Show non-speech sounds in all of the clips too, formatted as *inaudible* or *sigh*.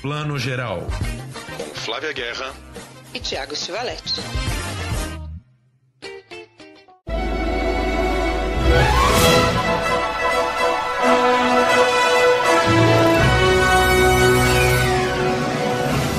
Plano Geral. Com Flávia Guerra e Tiago Stivaletti.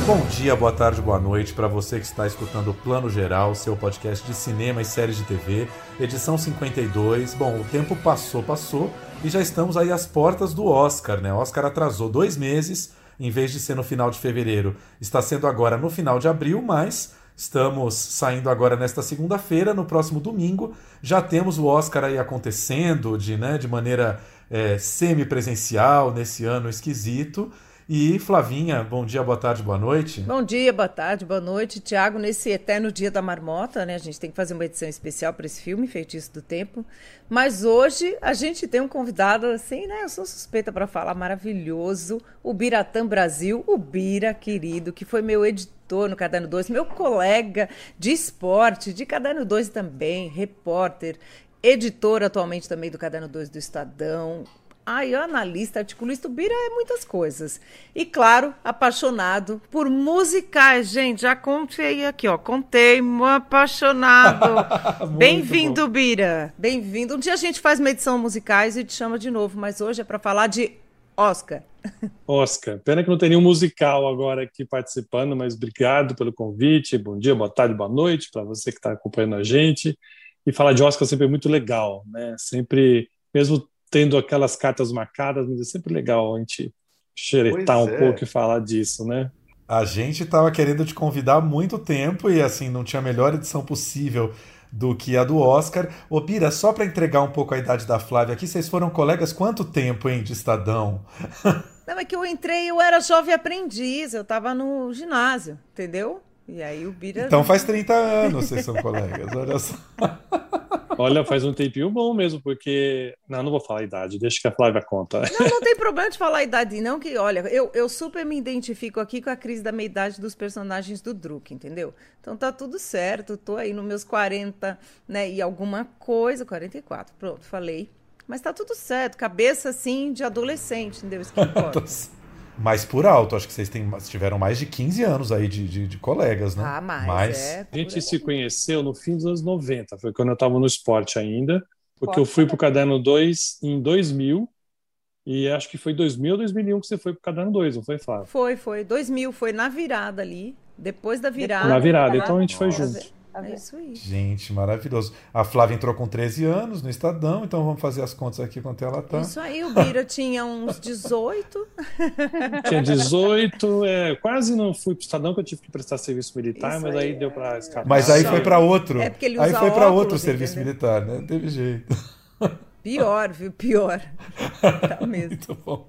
Bom dia, boa tarde, boa noite para você que está escutando o Plano Geral, seu podcast de cinema e séries de TV, edição 52. Bom, o tempo passou, passou e já estamos aí às portas do Oscar, né? O Oscar atrasou dois meses, em vez de ser no final de fevereiro, está sendo agora no final de abril, mas estamos saindo agora nesta segunda-feira, no próximo domingo, já temos o Oscar aí acontecendo de, né, de maneira é, semi-presencial nesse ano esquisito. E Flavinha, bom dia, boa tarde, boa noite. Bom dia, boa tarde, boa noite. Tiago, nesse eterno dia da marmota, né? A gente tem que fazer uma edição especial para esse filme, Feitiço do Tempo. Mas hoje a gente tem um convidado, assim, né? Eu sou suspeita para falar, maravilhoso, o Biratã Brasil, o Bira, querido, que foi meu editor no Caderno 2, meu colega de esporte, de Caderno 2 também, repórter, editor atualmente também do Caderno 2 do Estadão, Ai, analista, articulista, o Bira é muitas coisas. E, claro, apaixonado por musicais. Gente, já contei aqui, ó. Contei, apaixonado. *laughs* Bem-vindo, Bira. Bem-vindo. Um dia a gente faz uma edição musicais e te chama de novo, mas hoje é para falar de Oscar. *laughs* Oscar. Pena que não tem nenhum musical agora aqui participando, mas obrigado pelo convite. Bom dia, boa tarde, boa noite para você que está acompanhando a gente. E falar de Oscar sempre é muito legal, né? Sempre, mesmo tendo aquelas cartas marcadas, mas é sempre legal a gente xeretar um é. pouco e falar disso, né? A gente estava querendo te convidar há muito tempo e assim, não tinha a melhor edição possível do que a do Oscar. Ô Bira, só para entregar um pouco a idade da Flávia aqui, vocês foram colegas quanto tempo, hein, de Estadão? Não, é que eu entrei, eu era jovem aprendiz, eu estava no ginásio, entendeu? E aí o Bira... Então faz 30 anos vocês são colegas, olha só. Olha, faz um tempinho bom mesmo, porque. Não, não vou falar a idade, deixa que a Flávia conta. Não, não tem problema de falar a idade, não, que, olha, eu, eu super me identifico aqui com a crise da meia-idade dos personagens do Druk, entendeu? Então tá tudo certo, tô aí nos meus 40, né, e alguma coisa, 44, pronto, falei. Mas tá tudo certo, cabeça assim de adolescente, entendeu? Isso que *laughs* importa. Mas por alto, acho que vocês têm, tiveram mais de 15 anos aí de, de, de colegas, né? Ah, mais. mais... É, a gente se conheceu no fim dos anos 90, foi quando eu estava no esporte ainda, porque Pode eu fui para o Caderno 2 em 2000, e acho que foi 2000 ou 2001 que você foi para o Caderno 2, não foi, Flávio? Foi, foi. 2000, foi na virada ali, depois da virada. Na virada, então a gente foi junto. É isso aí. Gente, maravilhoso. A Flávia entrou com 13 anos no Estadão, então vamos fazer as contas aqui quanto ela tá. Isso aí, o Bira tinha uns 18. *laughs* tinha 18, é, quase não fui pro Estadão, que eu tive que prestar serviço militar, Isso mas aí, aí deu para escapar. Mas aí foi para outro. É porque ele usa aí foi para outro serviço entendeu? militar, né? Não teve jeito. *laughs* Pior, viu? Pior. Tá *laughs* mesmo. Muito bom.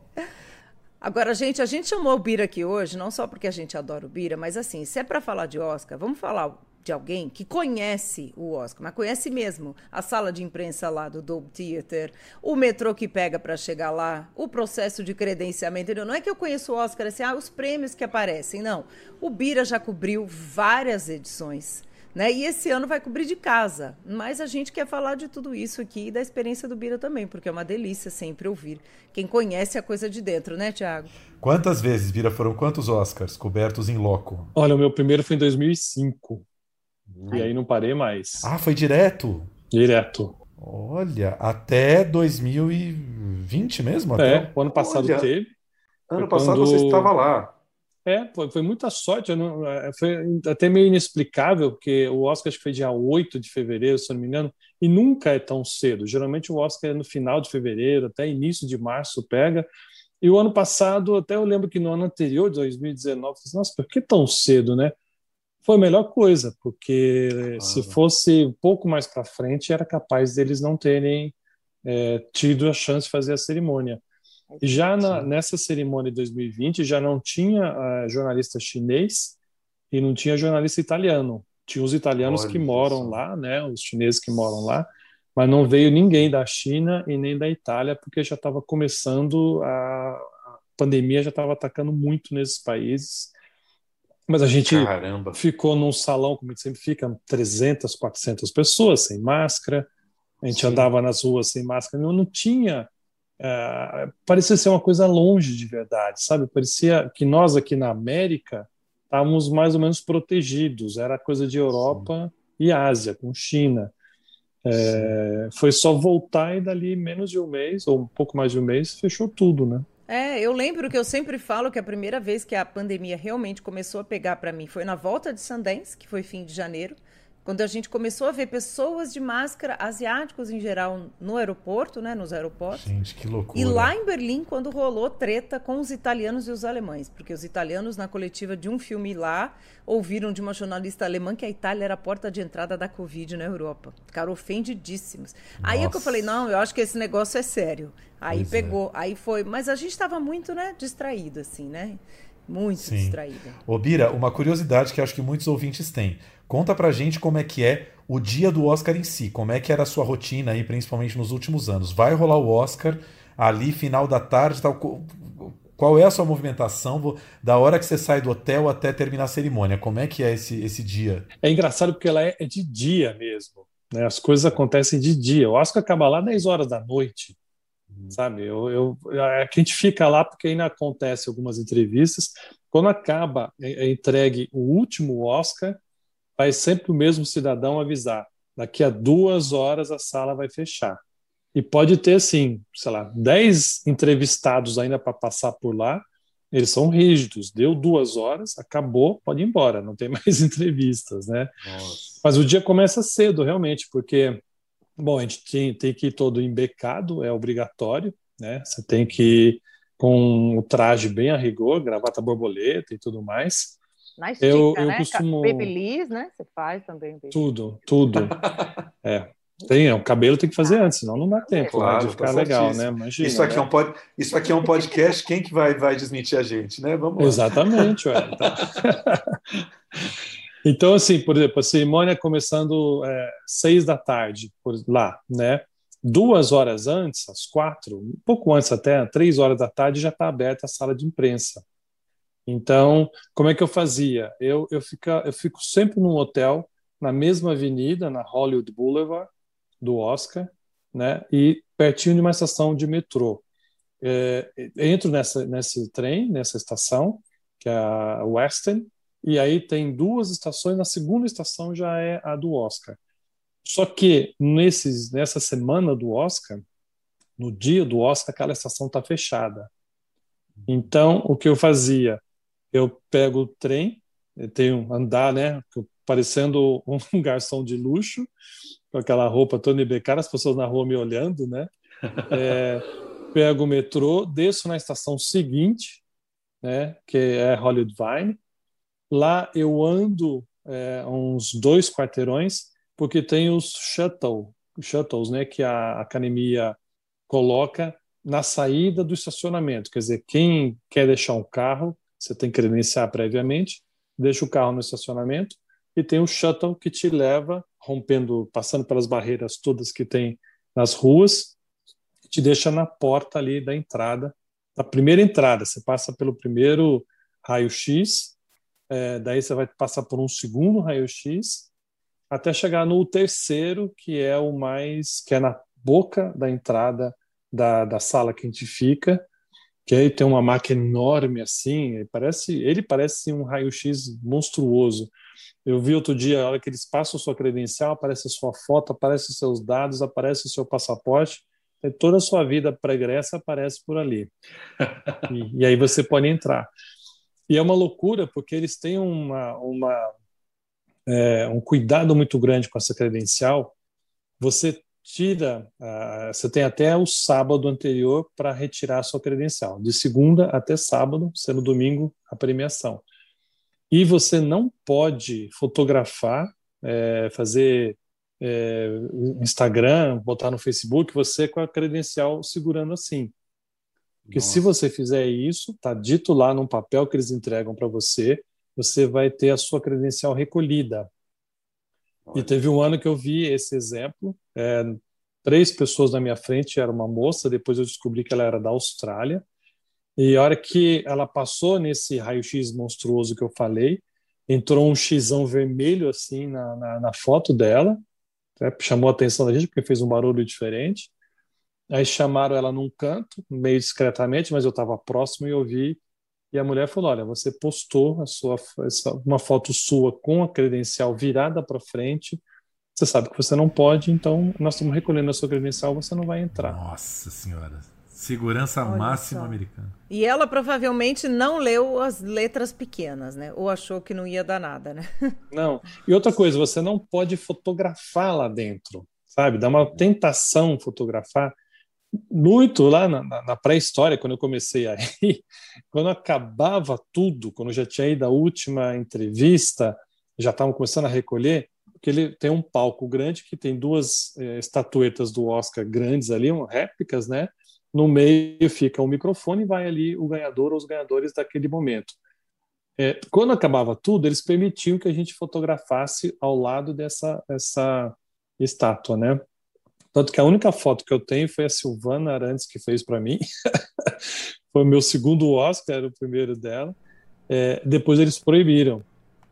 Agora, gente, a gente chamou o Bira aqui hoje, não só porque a gente adora o Bira, mas assim, se é para falar de Oscar, vamos falar de alguém que conhece o Oscar, mas conhece mesmo a sala de imprensa lá do Dolby Theater, o metrô que pega para chegar lá, o processo de credenciamento. Não é que eu conheço o Oscar assim, ah, os prêmios que aparecem. Não. O Bira já cobriu várias edições. Né? E esse ano vai cobrir de casa. Mas a gente quer falar de tudo isso aqui e da experiência do Bira também, porque é uma delícia sempre ouvir. Quem conhece a coisa de dentro, né, Tiago? Quantas vezes, Bira, foram quantos Oscars cobertos em loco? Olha, o meu primeiro foi em 2005. E aí não parei mais. Ah, foi direto? Direto. Olha, até 2020 mesmo? Até? É, o ano passado Olha, teve. Ano passado quando... você estava lá. É, foi, foi muita sorte. Não, é, foi até meio inexplicável, porque o Oscar acho que foi dia 8 de fevereiro, se não me engano, e nunca é tão cedo. Geralmente o Oscar é no final de fevereiro, até início de março pega. E o ano passado, até eu lembro que no ano anterior, de 2019, eu disse, nossa, por que tão cedo, né? Foi a melhor coisa, porque se fosse um pouco mais para frente, era capaz deles não terem é, tido a chance de fazer a cerimônia. Já na, nessa cerimônia de 2020, já não tinha uh, jornalista chinês e não tinha jornalista italiano. Tinha os italianos Olha que moram isso. lá, né, os chineses que moram lá, mas não veio ninguém da China e nem da Itália, porque já estava começando a, a pandemia, já estava atacando muito nesses países mas a gente Caramba. ficou num salão, como a gente sempre fica, 300, 400 pessoas sem máscara. A gente Sim. andava nas ruas sem máscara. Não, não tinha é, parecia ser uma coisa longe de verdade, sabe? Parecia que nós aqui na América estávamos mais ou menos protegidos, era coisa de Europa Sim. e Ásia, com China. É, foi só voltar e dali menos de um mês, ou um pouco mais de um mês, fechou tudo, né? É, eu lembro que eu sempre falo que a primeira vez que a pandemia realmente começou a pegar para mim foi na volta de Sundance, que foi fim de janeiro. Quando a gente começou a ver pessoas de máscara, asiáticos em geral, no aeroporto, né, nos aeroportos. Gente, que loucura. E lá em Berlim, quando rolou treta com os italianos e os alemães, porque os italianos, na coletiva de um filme lá, ouviram de uma jornalista alemã que a Itália era a porta de entrada da Covid na Europa. Ficaram ofendidíssimos. Nossa. Aí é que eu falei, não, eu acho que esse negócio é sério. Aí pois é. pegou, é. aí foi. Mas a gente estava muito, né, distraído, assim, né? Muito Sim. distraída. Ô, Bira, uma curiosidade que acho que muitos ouvintes têm. Conta pra gente como é que é o dia do Oscar em si, como é que era a sua rotina aí, principalmente nos últimos anos. Vai rolar o Oscar ali, final da tarde, tal. Qual é a sua movimentação da hora que você sai do hotel até terminar a cerimônia? Como é que é esse, esse dia? É engraçado porque ela é, é de dia mesmo. Né? As coisas acontecem de dia. O Oscar acaba lá 10 horas da noite. Uhum. Sabe? Eu, eu, a gente fica lá porque ainda acontece algumas entrevistas. Quando acaba, é, é entregue o último Oscar, vai sempre o mesmo cidadão avisar: daqui a duas horas a sala vai fechar. E pode ter, assim, sei lá, dez entrevistados ainda para passar por lá. Eles são rígidos. Deu duas horas, acabou, pode ir embora, não tem *laughs* mais entrevistas, né? Nossa. Mas o dia começa cedo, realmente, porque, bom, a gente tem, tem que ir todo embecado, é obrigatório, né? Você tem que ir com o traje bem a rigor, gravata borboleta e tudo mais. Na estica, eu, eu né? Costumo... Babyliss, né? Você faz também. Baby. Tudo, tudo. *laughs* é. Tem, é, o cabelo tem que fazer antes, senão não dá tempo claro, né, de ficar tá legal, né? Imagina, isso, aqui né? é um pod... isso aqui é um podcast, quem que vai, vai desmentir a gente, né? Vamos lá. Exatamente, ué, tá. *laughs* Então, assim, por exemplo, a cerimônia começando é, seis da tarde, por lá, né? Duas horas antes, às quatro, um pouco antes até, três horas da tarde, já está aberta a sala de imprensa. Então, como é que eu fazia? Eu, eu, fica, eu fico sempre num hotel, na mesma avenida, na Hollywood Boulevard, do Oscar, né? E pertinho de uma estação de metrô. É, entro nessa, nesse trem, nessa estação, que é a Western, e aí tem duas estações, na segunda estação já é a do Oscar. Só que nesses, nessa semana do Oscar, no dia do Oscar, aquela estação está fechada. Então, o que eu fazia? Eu pego o trem, tenho andar, né, parecendo um *laughs* garçom de luxo, com aquela roupa Tony Beccaro, as pessoas na rua me olhando, né? É, *laughs* pego o metrô, desço na estação seguinte, né, que é Hollywood Vine. Lá eu ando é, uns dois quarteirões, porque tem os shuttle, shuttles, né, que a academia coloca na saída do estacionamento. Quer dizer, quem quer deixar um carro você tem que credenciar previamente, deixa o carro no estacionamento e tem o shuttle que te leva, rompendo, passando pelas barreiras todas que tem nas ruas, te deixa na porta ali da entrada, da primeira entrada. Você passa pelo primeiro raio-x, é, daí você vai passar por um segundo raio-x, até chegar no terceiro, que é o mais, que é na boca da entrada da, da sala que a gente fica, que aí tem uma máquina enorme assim, parece, ele parece um raio-x monstruoso. Eu vi outro dia, a hora que eles passam sua credencial, aparece a sua foto, aparece os seus dados, aparece o seu passaporte, e toda a sua vida pregressa aparece por ali. *laughs* e, e, aí você pode entrar. E é uma loucura, porque eles têm uma, uma, é, um cuidado muito grande com essa credencial. Você tira, uh, você tem até o sábado anterior para retirar a sua credencial, de segunda até sábado, sendo domingo a premiação. E você não pode fotografar, é, fazer é, Instagram, botar no Facebook, você com a credencial segurando assim. Porque Nossa. se você fizer isso, tá dito lá num papel que eles entregam para você, você vai ter a sua credencial recolhida. E teve um ano que eu vi esse exemplo. É, três pessoas na minha frente, era uma moça, depois eu descobri que ela era da Austrália. E a hora que ela passou nesse raio-x monstruoso que eu falei, entrou um xizão vermelho assim na, na, na foto dela, né? chamou a atenção da gente porque fez um barulho diferente. Aí chamaram ela num canto, meio discretamente, mas eu estava próximo e ouvi. E a mulher falou: Olha, você postou a sua, uma foto sua com a credencial virada para frente. Você sabe que você não pode, então nós estamos recolhendo a sua credencial, você não vai entrar. Nossa Senhora. Segurança Olha máxima só. americana. E ela provavelmente não leu as letras pequenas, né? Ou achou que não ia dar nada, né? *laughs* Não. E outra coisa, você não pode fotografar lá dentro, sabe? Dá uma tentação fotografar. Muito lá na, na pré-história, quando eu comecei aí, *laughs* quando acabava tudo, quando já tinha ido a última entrevista, já estavam começando a recolher, porque ele tem um palco grande que tem duas é, estatuetas do Oscar grandes ali, réplicas, né? No meio fica um microfone e vai ali o ganhador ou os ganhadores daquele momento. É, quando acabava tudo, eles permitiam que a gente fotografasse ao lado dessa essa estátua, né? Tanto que a única foto que eu tenho foi a Silvana Arantes que fez para mim. *laughs* foi o meu segundo Oscar, era o primeiro dela. É, depois eles proibiram.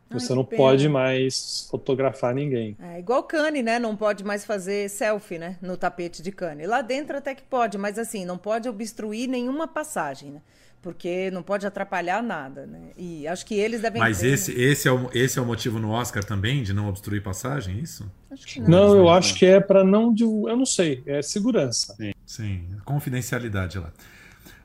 Ai, Você não pena. pode mais fotografar ninguém. É igual Cane, né? Não pode mais fazer selfie, né? No tapete de Cane. Lá dentro até que pode, mas assim, não pode obstruir nenhuma passagem, né? Porque não pode atrapalhar nada, né? E acho que eles devem. Mas ter, esse, né? esse, é o, esse é o motivo no Oscar também de não obstruir passagem, é isso? Acho que não. Não, eu acho que é para não. Eu não sei, é segurança. Sim, sim. confidencialidade lá.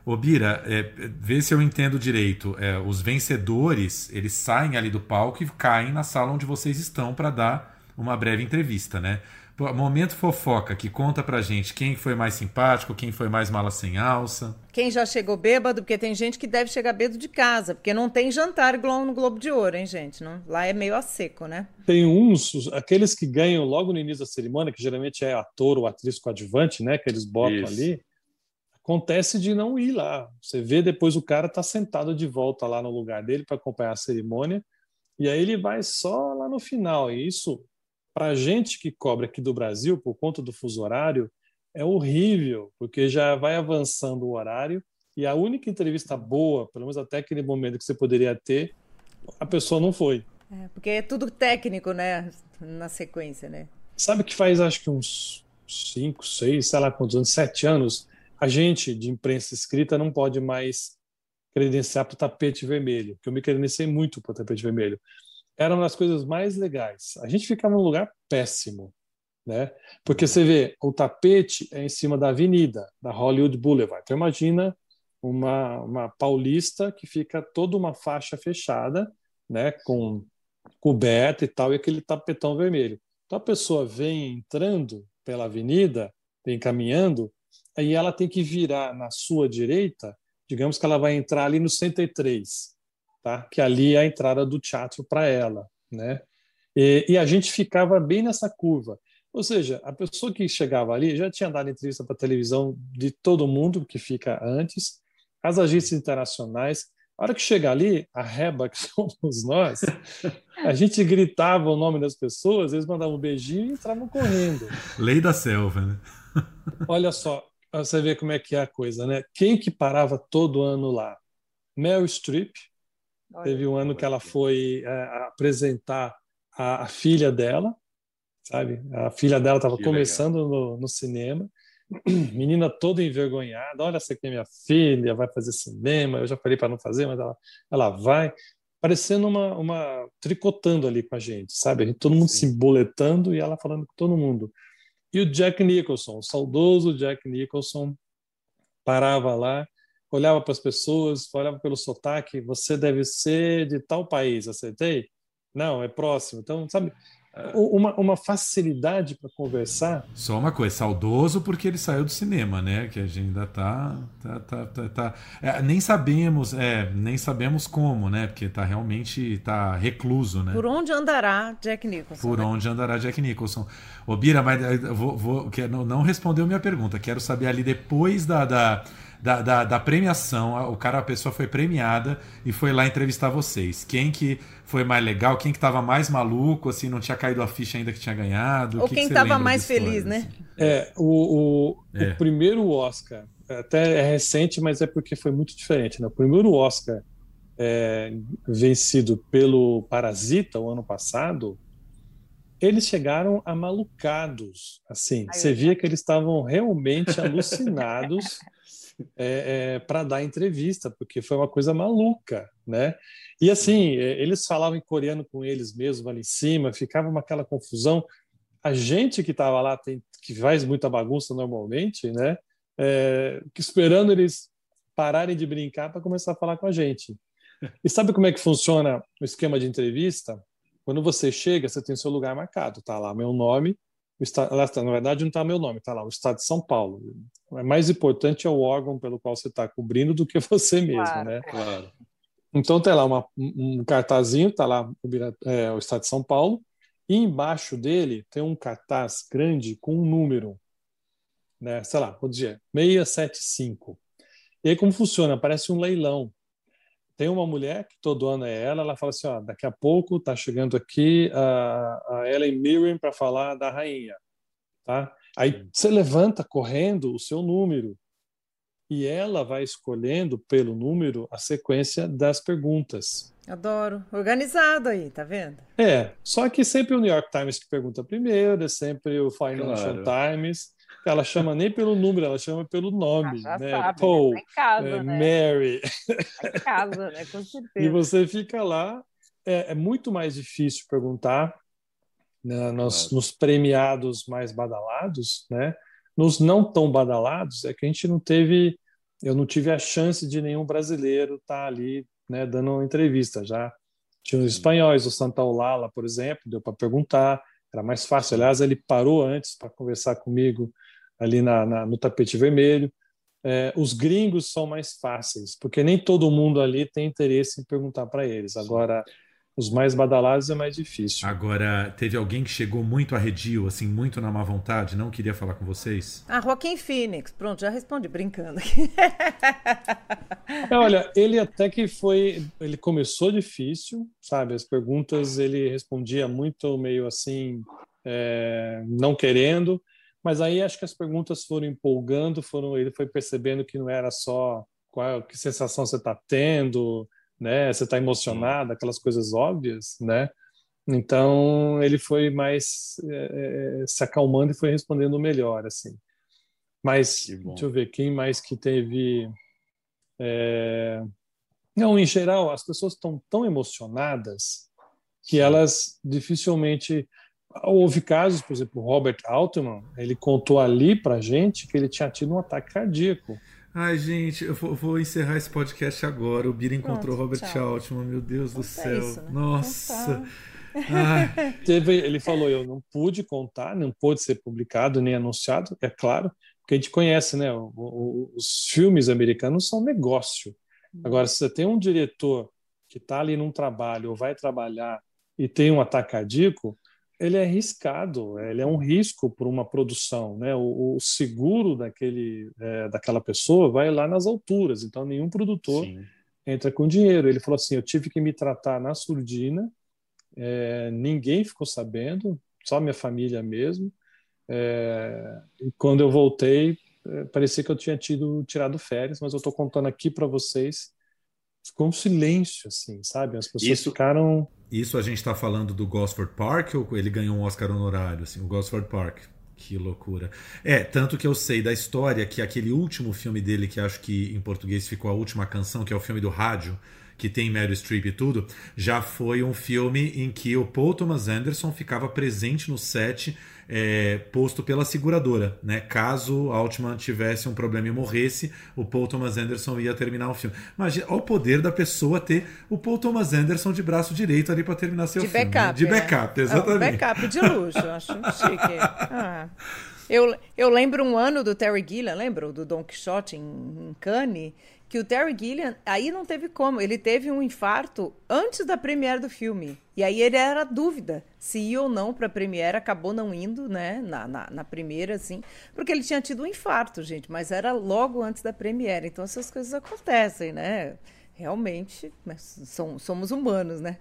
Ô Bira, é, vê se eu entendo direito. É, os vencedores, eles saem ali do palco e caem na sala onde vocês estão para dar uma breve entrevista, né? Momento fofoca, que conta pra gente quem foi mais simpático, quem foi mais mala sem alça. Quem já chegou bêbado, porque tem gente que deve chegar bêbado de casa, porque não tem jantar igual no Globo de Ouro, hein, gente? Não, lá é meio a seco, né? Tem uns, aqueles que ganham logo no início da cerimônia, que geralmente é ator ou atriz coadjuvante, né? Que eles botam Isso. ali. Acontece de não ir lá. Você vê depois o cara tá sentado de volta lá no lugar dele para acompanhar a cerimônia, e aí ele vai só lá no final. E isso para a gente que cobra aqui do Brasil, por conta do fuso horário, é horrível, porque já vai avançando o horário e a única entrevista boa, pelo menos até aquele momento que você poderia ter, a pessoa não foi. É, porque é tudo técnico, né? Na sequência, né? Sabe que faz acho que uns cinco, seis, sei lá quantos anos, sete anos, a gente de imprensa escrita não pode mais credenciar para o tapete vermelho, porque eu me credenciei muito para o tapete vermelho era uma das coisas mais legais. A gente ficava num lugar péssimo, né? Porque você vê, o tapete é em cima da avenida, da Hollywood Boulevard. Então imagina uma, uma paulista que fica toda uma faixa fechada, né, com coberta e tal, e aquele tapetão vermelho. Então a pessoa vem entrando pela avenida, vem caminhando, aí ela tem que virar na sua direita, digamos que ela vai entrar ali no 103 tá? que ali é a entrada do teatro para ela. Né? E, e, a gente ficava bem nessa curva. Ou seja, a pessoa que chegava ali já tinha dado entrevista para televisão de todo mundo que fica antes, as agências internacionais. A hora que chega ali, a reba que *laughs* somos nós, a gente gritava o nome das pessoas, eles mandavam um beijinho e entravam correndo. Lei da selva, né? *laughs* Olha só, você vê como é que é a coisa, né? Quem que parava todo ano lá? Mel Streep, Teve um ano que ela foi é, apresentar a, a, filha dela, sabe? A filha dela estava começando no, no, cinema, *clears throat* menina toda envergonhada. Olha, essa aqui é minha filha, vai fazer cinema. Eu já falei para não fazer, mas ela, ela vai. Parecendo uma, uma. tricotando ali com a gente, sabe? A gente, todo mundo Sim. se emboletando e ela falando com todo mundo. E o Jack Nicholson, o saudoso Jack Nicholson, parava lá olhava para as pessoas, olhava pelo sotaque, você deve ser de tal país, acertei? Não, é próximo. Então, sabe, uma, uma facilidade para conversar. Só uma coisa, saudoso porque ele saiu do cinema, né? Que a gente ainda tá, tá, tá, tá, tá é, nem sabemos, é, nem sabemos como, né? Porque tá realmente tá recluso, né? Por onde andará Jack Nicholson? Por né? onde andará Jack Nicholson? Ô Bira, mas eh, vou, vou, não, não respondeu minha pergunta. Quero saber ali depois da, da da, da, da, premiação, o cara, a pessoa foi premiada e foi lá entrevistar vocês. Quem que foi mais legal, quem que tava mais maluco, assim, não tinha caído a ficha ainda que tinha ganhado? Ou que quem que tava mais feliz, né? Assim? É, o, o, é. o, primeiro Oscar, até é recente, mas é porque foi muito diferente, né? O primeiro Oscar é, vencido pelo Parasita, o ano passado, eles chegaram amalucados. Assim, Ai, você via que eles estavam realmente alucinados *laughs* é, é, para dar entrevista, porque foi uma coisa maluca, né? E assim, é, eles falavam em coreano com eles mesmos ali em cima, ficava uma, aquela confusão. A gente que estava lá, tem, que faz muita bagunça normalmente, né? É, esperando eles pararem de brincar para começar a falar com a gente. E sabe como é que funciona o esquema de entrevista? Quando você chega, você tem seu lugar marcado, tá lá meu nome, estado, na verdade não está meu nome, está lá o Estado de São Paulo. O mais importante é o órgão pelo qual você está cobrindo do que *laughs* você mesmo, claro, né? Claro. Então tem lá uma, um cartazinho, está lá é, o Estado de São Paulo, e embaixo dele tem um cartaz grande com um número, né? Sei lá, vou dizer 675. E aí como funciona? Parece um leilão tem uma mulher que todo ano é ela, ela fala assim, ó, daqui a pouco está chegando aqui a, a Ellen Mirren para falar da rainha, tá? Aí você levanta correndo o seu número e ela vai escolhendo pelo número a sequência das perguntas. Adoro, organizado aí, tá vendo? É, só que sempre o New York Times que pergunta primeiro, é sempre o Financial claro. Times. Ela chama nem pelo número, ela chama pelo nome, ah, né? Sabe, Paul, né? casa, é, né? Mary. Tá em casa, né? Com *laughs* certeza. E você fica lá, é, é muito mais difícil perguntar né? nos, nos, premiados mais badalados, né? Nos não tão badalados, é que a gente não teve, eu não tive a chance de nenhum brasileiro estar tá ali, né? Dando uma entrevista já. Tinha os espanhóis, o Santa Olala, por exemplo, deu para perguntar, era mais fácil. Aliás, ele parou antes para conversar comigo ali na, na no tapete vermelho. É, os gringos são mais fáceis, porque nem todo mundo ali tem interesse em perguntar para eles. Agora, os mais badalados é mais difícil. Agora, teve alguém que chegou muito arredio, assim, muito na má vontade, não queria falar com vocês? Ah, Joaquim Phoenix. Pronto, já respondi brincando *laughs* É, olha, ele até que foi. Ele começou difícil, sabe? As perguntas ele respondia muito meio assim, é, não querendo. Mas aí acho que as perguntas foram empolgando, foram ele foi percebendo que não era só qual que sensação você está tendo, né? Você está emocionado, aquelas coisas óbvias, né? Então ele foi mais é, é se acalmando e foi respondendo melhor, assim. Mas deixa eu ver quem mais que teve. É... Não, em geral as pessoas estão tão emocionadas que elas dificilmente Houve casos, por exemplo, o Robert Altman, ele contou ali pra gente que ele tinha tido um ataque cardíaco. Ai, gente, eu vou, vou encerrar esse podcast agora. O Bira encontrou Robert tchau. Altman, meu Deus do céu. Isso, né? Nossa. *laughs* Teve, ele falou: eu não pude contar, não pôde ser publicado nem anunciado, é claro, porque a gente conhece, né? O, o, os filmes americanos são negócio. Agora, se você tem um diretor que está ali num trabalho ou vai trabalhar e tem um ataque cardíaco, ele é arriscado, ele é um risco para uma produção, né? O, o seguro daquele, é, daquela pessoa vai lá nas alturas, então nenhum produtor Sim. entra com dinheiro. Ele falou assim: eu tive que me tratar na surdina, é, ninguém ficou sabendo, só minha família mesmo. É, e quando eu voltei, é, parecia que eu tinha tido tirado férias, mas eu estou contando aqui para vocês ficou um silêncio, assim, sabe? As pessoas Isso... ficaram isso a gente está falando do Gosford Park ou ele ganhou um Oscar honorário, assim, o Gosford Park? Que loucura. É, tanto que eu sei da história que aquele último filme dele, que acho que em português ficou a última canção, que é o filme do rádio, que tem Meryl Streep e tudo, já foi um filme em que o Paul Thomas Anderson ficava presente no set é, posto pela seguradora, né? Caso Altman tivesse um problema e morresse, o Paul Thomas Anderson ia terminar o filme. Imagina, olha o poder da pessoa ter o Paul Thomas Anderson de braço direito ali para terminar seu de filme. Backup, de backup, é. exatamente. É um backup de luxo, acho chique. Ah. Eu, eu lembro um ano do Terry Gilliam, lembra? Do Don Quixote em, em Cannes, que o Terry Gilliam, aí não teve como, ele teve um infarto antes da premiere do filme. E aí ele era dúvida se ia ou não para a premiere, acabou não indo, né, na, na, na, primeira, assim, porque ele tinha tido um infarto, gente, mas era logo antes da premiere. Então essas coisas acontecem, né? Realmente, são, somos humanos, né?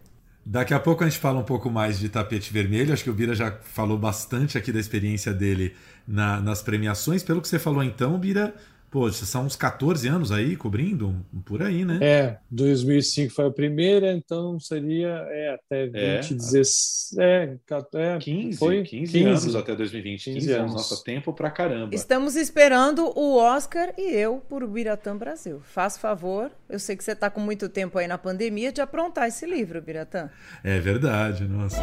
Daqui a pouco a gente fala um pouco mais de tapete vermelho. Acho que o Bira já falou bastante aqui da experiência dele na, nas premiações. Pelo que você falou então, Bira, Pô, são uns 14 anos aí cobrindo, por aí, né? É, 2005 foi a primeira, então seria é, até 2016. É, é, 15, foi 15, 15 anos até 2020. 15, 15 anos. Nossa, tempo pra caramba. Estamos esperando o Oscar e eu por Biratã Brasil. Faz favor, eu sei que você está com muito tempo aí na pandemia de aprontar esse livro, Biratã. É verdade, nossa.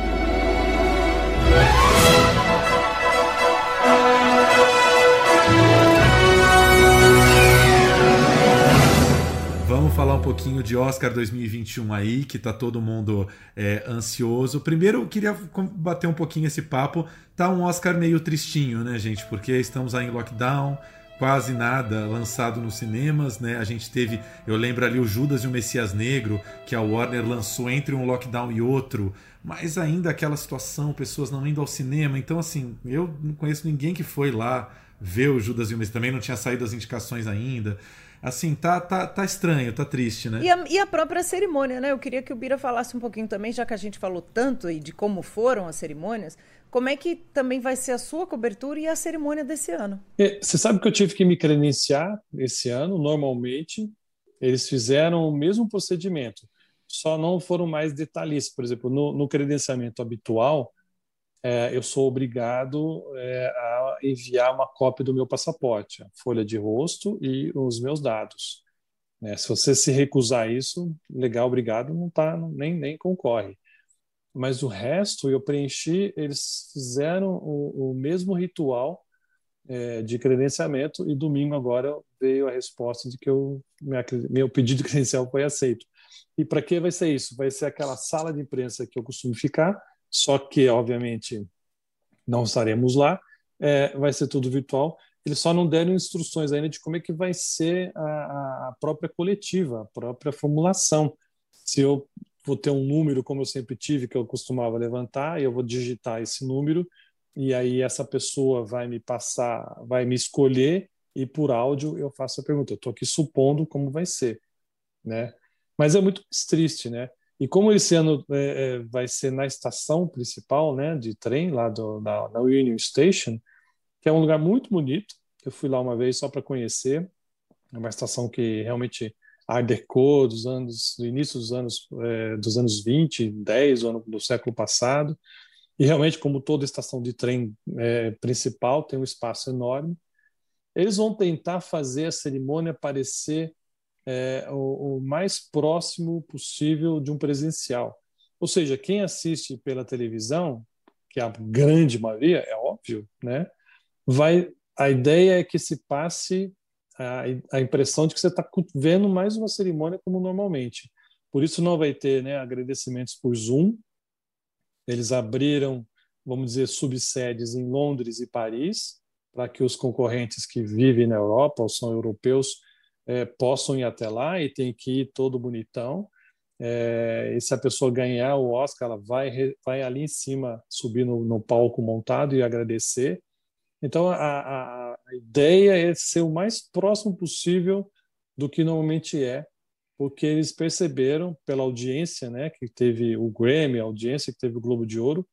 Vamos falar um pouquinho de Oscar 2021 aí, que tá todo mundo é, ansioso. Primeiro, eu queria bater um pouquinho esse papo. Tá um Oscar meio tristinho, né, gente? Porque estamos aí em lockdown, quase nada lançado nos cinemas, né? A gente teve, eu lembro ali o Judas e o Messias Negro, que a Warner lançou entre um lockdown e outro, mas ainda aquela situação, pessoas não indo ao cinema. Então, assim, eu não conheço ninguém que foi lá ver o Judas e o Messias. Também não tinha saído as indicações ainda assim, tá, tá, tá estranho, tá triste, né? E a, e a, própria cerimônia, né? Eu queria que o Bira falasse um pouquinho também, já que a gente falou tanto e de como foram as cerimônias, como é que também vai ser a sua cobertura e a cerimônia desse ano? É, você sabe que eu tive que me credenciar esse ano, normalmente eles fizeram o mesmo procedimento, só não foram mais detalhistas. Por exemplo, no, no credenciamento habitual, é, eu sou obrigado é, a enviar uma cópia do meu passaporte, a folha de rosto e os meus dados. Né? Se você se recusar isso, legal, obrigado, não tá, nem, nem concorre. Mas o resto eu preenchi, eles fizeram o, o mesmo ritual é, de credenciamento e domingo agora veio a resposta de que eu, minha, meu pedido de *laughs* credencial foi aceito. E para que vai ser isso? Vai ser aquela sala de imprensa que eu costumo ficar, só que, obviamente, não estaremos lá, é, vai ser tudo virtual. Eles só não deram instruções ainda de como é que vai ser a, a própria coletiva, a própria formulação. Se eu vou ter um número, como eu sempre tive, que eu costumava levantar, eu vou digitar esse número, e aí essa pessoa vai me passar, vai me escolher, e por áudio eu faço a pergunta. Eu estou aqui supondo como vai ser, né? Mas é muito triste, né? E como esse ano é, é, vai ser na estação principal né, de trem, lá do, da, da Union Station, que é um lugar muito bonito, eu fui lá uma vez só para conhecer, é uma estação que realmente Art Deco dos anos do início dos anos é, dos anos 20, 10 ano do século passado. E realmente, como toda estação de trem é, principal, tem um espaço enorme. Eles vão tentar fazer a cerimônia parecer é, o, o, mais próximo possível de um presencial. Ou seja, quem assiste pela televisão, que é a grande maioria, é óbvio, né? Vai, a ideia é que se passe a, a impressão de que você está vendo mais uma cerimônia como normalmente. Por isso não vai ter né, agradecimentos por Zoom. Eles abriram, vamos dizer, subsedes em Londres e Paris, para que os concorrentes que vivem na Europa ou são europeus é, possam ir até lá e tem que ir todo bonitão. É, e se a pessoa ganhar o Oscar, ela vai, vai ali em cima subir no, no palco montado e agradecer. Então a, a, a, ideia é ser o mais próximo possível do que normalmente é, porque eles perceberam pela audiência, né, que teve o Grammy, a audiência que teve o Globo de Ouro,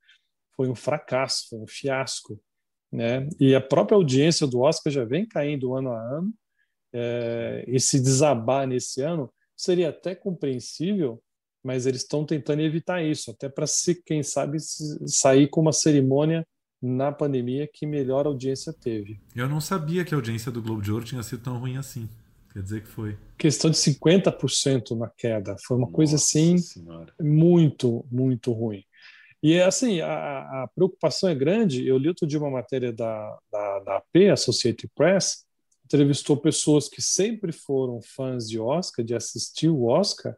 foi um fracasso, foi um fiasco, né? E a própria audiência do Oscar já vem caindo ano a ano é, esse desabar nesse ano seria até compreensível, mas eles estão tentando evitar isso, até para se, quem sabe, sair com uma cerimônia na pandemia que melhor audiência teve. Eu não sabia que a audiência do Globo de Ouro tinha sido tão ruim assim. Quer dizer que foi. Questão de 50% na queda. Foi uma Nossa coisa assim senhora. muito, muito ruim. E assim, a, a, preocupação é grande. Eu li outro dia uma matéria da, da, da AP, Associated Press, entrevistou pessoas que sempre foram fãs de Oscar, de assistir o Oscar.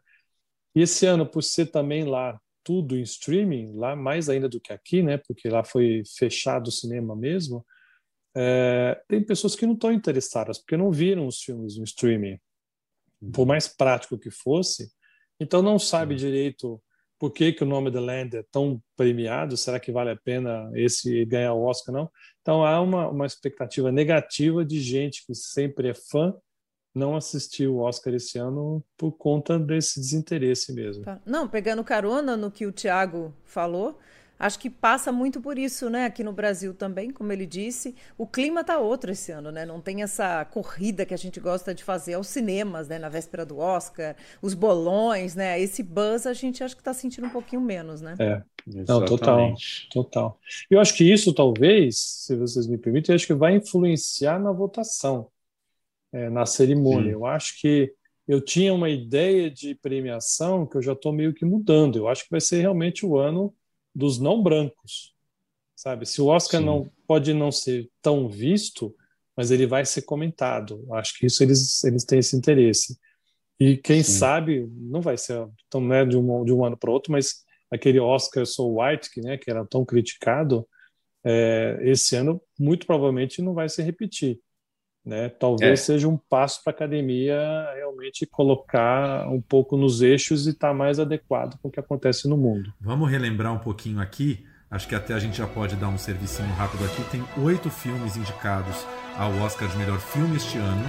E esse ano, por ser também lá tudo em streaming, lá mais ainda do que aqui, né? Porque lá foi fechado o cinema mesmo. É, tem pessoas que não estão interessadas porque não viram os filmes no streaming, por mais prático que fosse. Então não sabe direito por que, que o nome The Land é tão premiado, será que vale a pena esse ganhar o Oscar, não? Então há uma, uma expectativa negativa de gente que sempre é fã não assistiu o Oscar esse ano por conta desse desinteresse mesmo. Tá. Não, pegando carona no que o Thiago falou, acho que passa muito por isso, né? Aqui no Brasil também, como ele disse, o clima tá outro esse ano, né? Não tem essa corrida que a gente gosta de fazer aos cinemas, né? Na véspera do Oscar, os bolões, né? Esse buzz a gente acho que está sentindo um pouquinho menos, né? É, não, total, total. Eu acho que isso talvez, se vocês me permitem, acho que vai influenciar na votação, é, na cerimônia. Sim. Eu acho que eu tinha uma ideia de premiação que eu já estou meio que mudando. Eu acho que vai ser realmente o ano dos não brancos, sabe? Se o Oscar Sim. não pode não ser tão visto, mas ele vai ser comentado. Acho que isso eles eles têm esse interesse. E quem Sim. sabe não vai ser tão né, de um de um ano para outro, mas aquele Oscar So White, que, né, que era tão criticado, é, esse ano muito provavelmente não vai se repetir. Né? Talvez é. seja um passo para a academia realmente colocar um pouco nos eixos e estar tá mais adequado com o que acontece no mundo. Vamos relembrar um pouquinho aqui. Acho que até a gente já pode dar um servicinho rápido aqui. Tem oito filmes indicados ao Oscar de melhor filme este ano.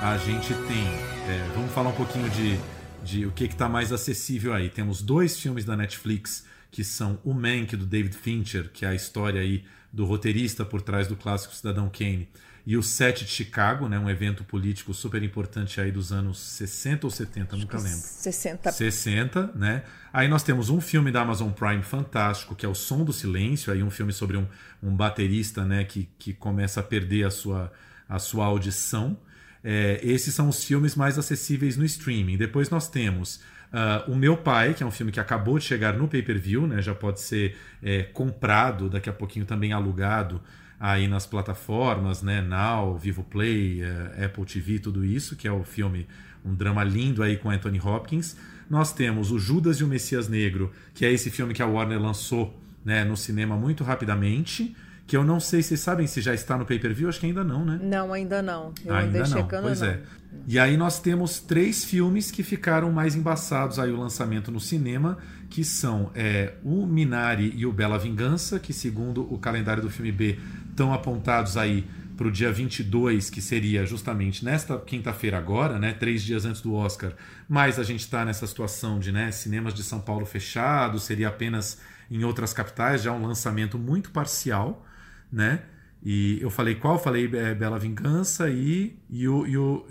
A gente tem. É, vamos falar um pouquinho de de o que está mais acessível aí. Temos dois filmes da Netflix que são O Mank do David Fincher, que é a história aí do roteirista por trás do clássico Cidadão Kane, e o Sete de Chicago, né, um evento político super importante aí dos anos 60 ou 70, nunca lembro. 60. 60, né? Aí nós temos um filme da Amazon Prime fantástico, que é O Som do Silêncio, aí um filme sobre um, um baterista, né, que, que começa a perder a sua, a sua audição. É, esses são os filmes mais acessíveis no streaming. Depois nós temos uh, O Meu Pai, que é um filme que acabou de chegar no pay-per-view, né? já pode ser é, comprado, daqui a pouquinho também alugado aí nas plataformas, né? Now, Vivo Play, uh, Apple TV, tudo isso, que é o filme, um drama lindo aí com Anthony Hopkins. Nós temos o Judas e o Messias Negro, que é esse filme que a Warner lançou né, no cinema muito rapidamente que eu não sei se sabem se já está no pay-per-view, acho que ainda não, né? Não, ainda não. Eu ainda não. Checando, pois não. é. E aí nós temos três filmes que ficaram mais embaçados aí o lançamento no cinema, que são é, o Minari e o Bela Vingança, que segundo o calendário do filme B estão apontados aí para o dia 22, que seria justamente nesta quinta-feira agora, né, três dias antes do Oscar, mas a gente está nessa situação de né, cinemas de São Paulo fechados, seria apenas em outras capitais, já um lançamento muito parcial, né? E eu falei qual? Falei é, Bela Vingança e, e o, e o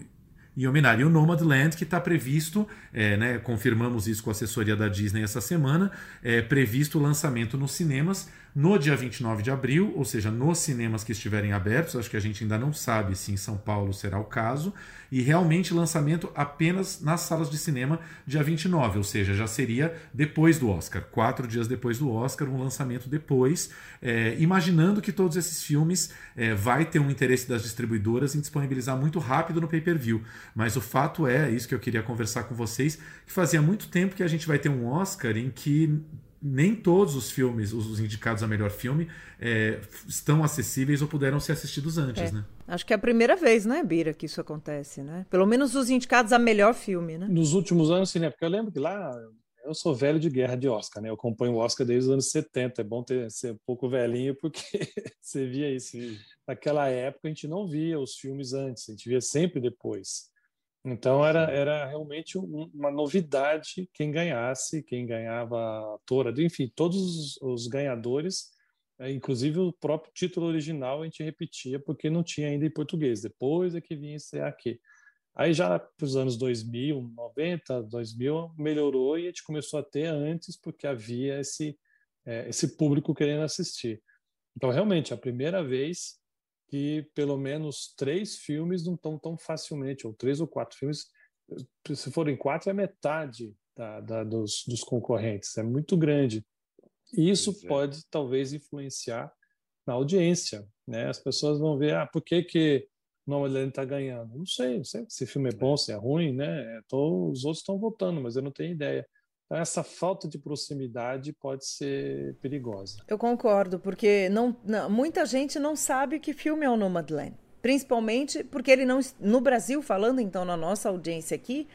e o Minari. E o Nomadland, que está previsto, é, né, confirmamos isso com a assessoria da Disney essa semana, é previsto o lançamento nos cinemas no dia 29 de abril, ou seja, nos cinemas que estiverem abertos, acho que a gente ainda não sabe se em São Paulo será o caso, e realmente lançamento apenas nas salas de cinema dia 29, ou seja, já seria depois do Oscar, quatro dias depois do Oscar, um lançamento depois, é, imaginando que todos esses filmes é, vai ter um interesse das distribuidoras em disponibilizar muito rápido no pay-per-view, mas o fato é, isso que eu queria conversar com vocês, que fazia muito tempo que a gente vai ter um Oscar em que nem todos os filmes, os indicados a melhor filme, é, estão acessíveis ou puderam ser assistidos antes, é. né? Acho que é a primeira vez, né, Bira, que isso acontece, né? Pelo menos os indicados a melhor filme, né? Nos últimos anos, sim, né? Porque eu lembro que lá eu sou velho de guerra de Oscar, né? Eu acompanho o Oscar desde os anos 70. É bom ter, ser um pouco velhinho, porque *laughs* você via isso. Naquela época a gente não via os filmes antes, a gente via sempre depois. Então era, era realmente uma novidade quem ganhasse, quem ganhava a Tora, enfim, todos os ganhadores, é, inclusive o próprio título original a gente repetia porque não tinha ainda em português. Depois é que vinha esse aqui. Aí já para os anos 2000, 90, 2000 melhorou e a gente começou a ter antes porque havia esse é, esse público querendo assistir. Então realmente a primeira vez que pelo menos três filmes não estão tão facilmente, ou três ou quatro filmes, se forem quatro, é metade da, da, dos, dos, concorrentes, é muito grande. E isso é. pode talvez influenciar na audiência, né? As pessoas vão ver, ah, por que que Nomadland está ganhando? Não sei, não sei se o filme é bom, se é ruim, né? Tô, os outros estão votando, mas eu não tenho ideia. Então, essa falta de proximidade pode ser perigosa. Eu concordo, porque não, não, muita gente não sabe que filme é o Nomadland. Principalmente porque ele não. No Brasil, falando então na nossa audiência aqui,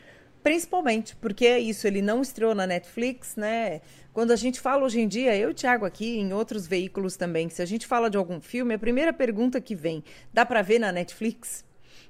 principalmente porque é isso, ele não estreou na Netflix, né? Quando a gente fala hoje em dia, eu e o Thiago aqui, em outros veículos também, se a gente fala de algum filme, a primeira pergunta que vem, dá para ver na Netflix?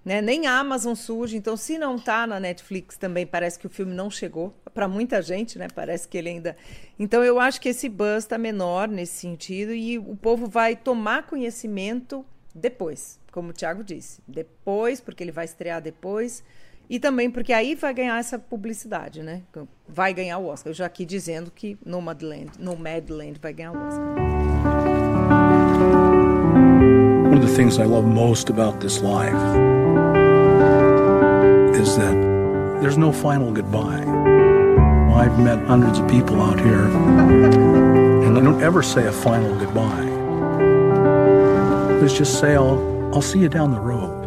Né? Nem a Amazon surge, então se não está na Netflix também parece que o filme não chegou para muita gente, né? Parece que ele ainda. Então eu acho que esse buzz está menor nesse sentido e o povo vai tomar conhecimento depois, como o Thiago disse, depois, porque ele vai estrear depois. E também porque aí vai ganhar essa publicidade, né? Vai ganhar o Oscar. Eu já aqui dizendo que Nomadland, Nomadland vai ganhar o Oscar. One of the things I love most about this life is that there's no final goodbye. I've met hundreds of people out here, and I don't ever say a final goodbye. Let's just say I'll, I'll see you down the road.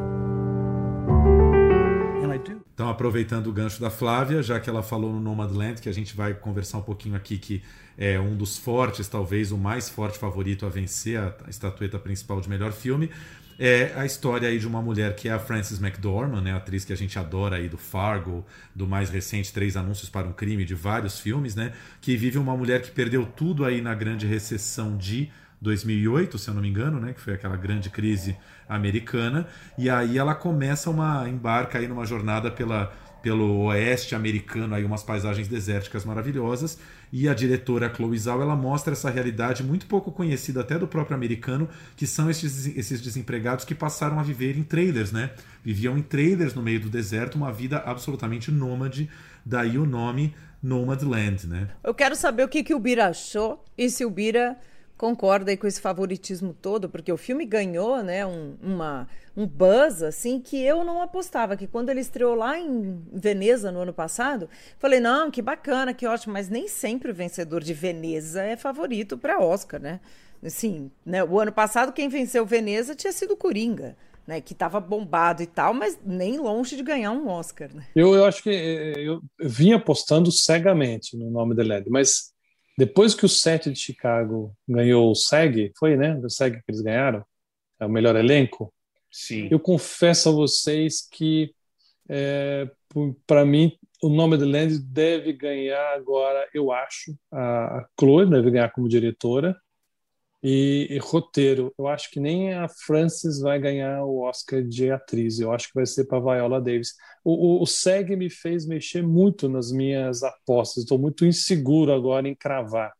Então, aproveitando o gancho da Flávia, já que ela falou no Nomadland, que a gente vai conversar um pouquinho aqui, que é um dos fortes, talvez o mais forte favorito a vencer a estatueta principal de melhor filme, é a história aí de uma mulher que é a Frances McDormand, né, atriz que a gente adora aí do Fargo, do mais recente Três Anúncios para um Crime, de vários filmes, né, que vive uma mulher que perdeu tudo aí na grande recessão de 2008, se eu não me engano, né, que foi aquela grande crise americana, e aí ela começa uma embarca aí numa jornada pela pelo oeste americano, aí umas paisagens desérticas maravilhosas, e a diretora Chloe Zhao, ela mostra essa realidade muito pouco conhecida até do próprio americano, que são esses, esses desempregados que passaram a viver em trailers, né? Viviam em trailers no meio do deserto, uma vida absolutamente nômade, daí o nome Nomadland, né? Eu quero saber o que, que o Bira achou, e se o Bira concorda com esse favoritismo todo, porque o filme ganhou, né, um, uma, um buzz, assim, que eu não apostava, que quando ele estreou lá em Veneza no ano passado, falei, não, que bacana, que ótimo, mas nem sempre o vencedor de Veneza é favorito para Oscar, né? Assim, né, o ano passado quem venceu Veneza tinha sido Coringa, né, que estava bombado e tal, mas nem longe de ganhar um Oscar. Né? Eu, eu acho que eh, eu, eu vim apostando cegamente no nome da LED, mas depois que o Sete de Chicago ganhou o SEG, foi, né? O SEG que eles ganharam, é o melhor elenco. Sim. Eu confesso a vocês que, é, para mim, o nome do Land deve ganhar agora, eu acho, a Chloe deve ganhar como diretora. E, e, roteiro, eu acho que nem a Frances vai ganhar o Oscar de atriz, eu acho que vai ser para Viola Davis. O, o, o SEG me fez mexer muito nas minhas apostas, estou muito inseguro agora em cravar.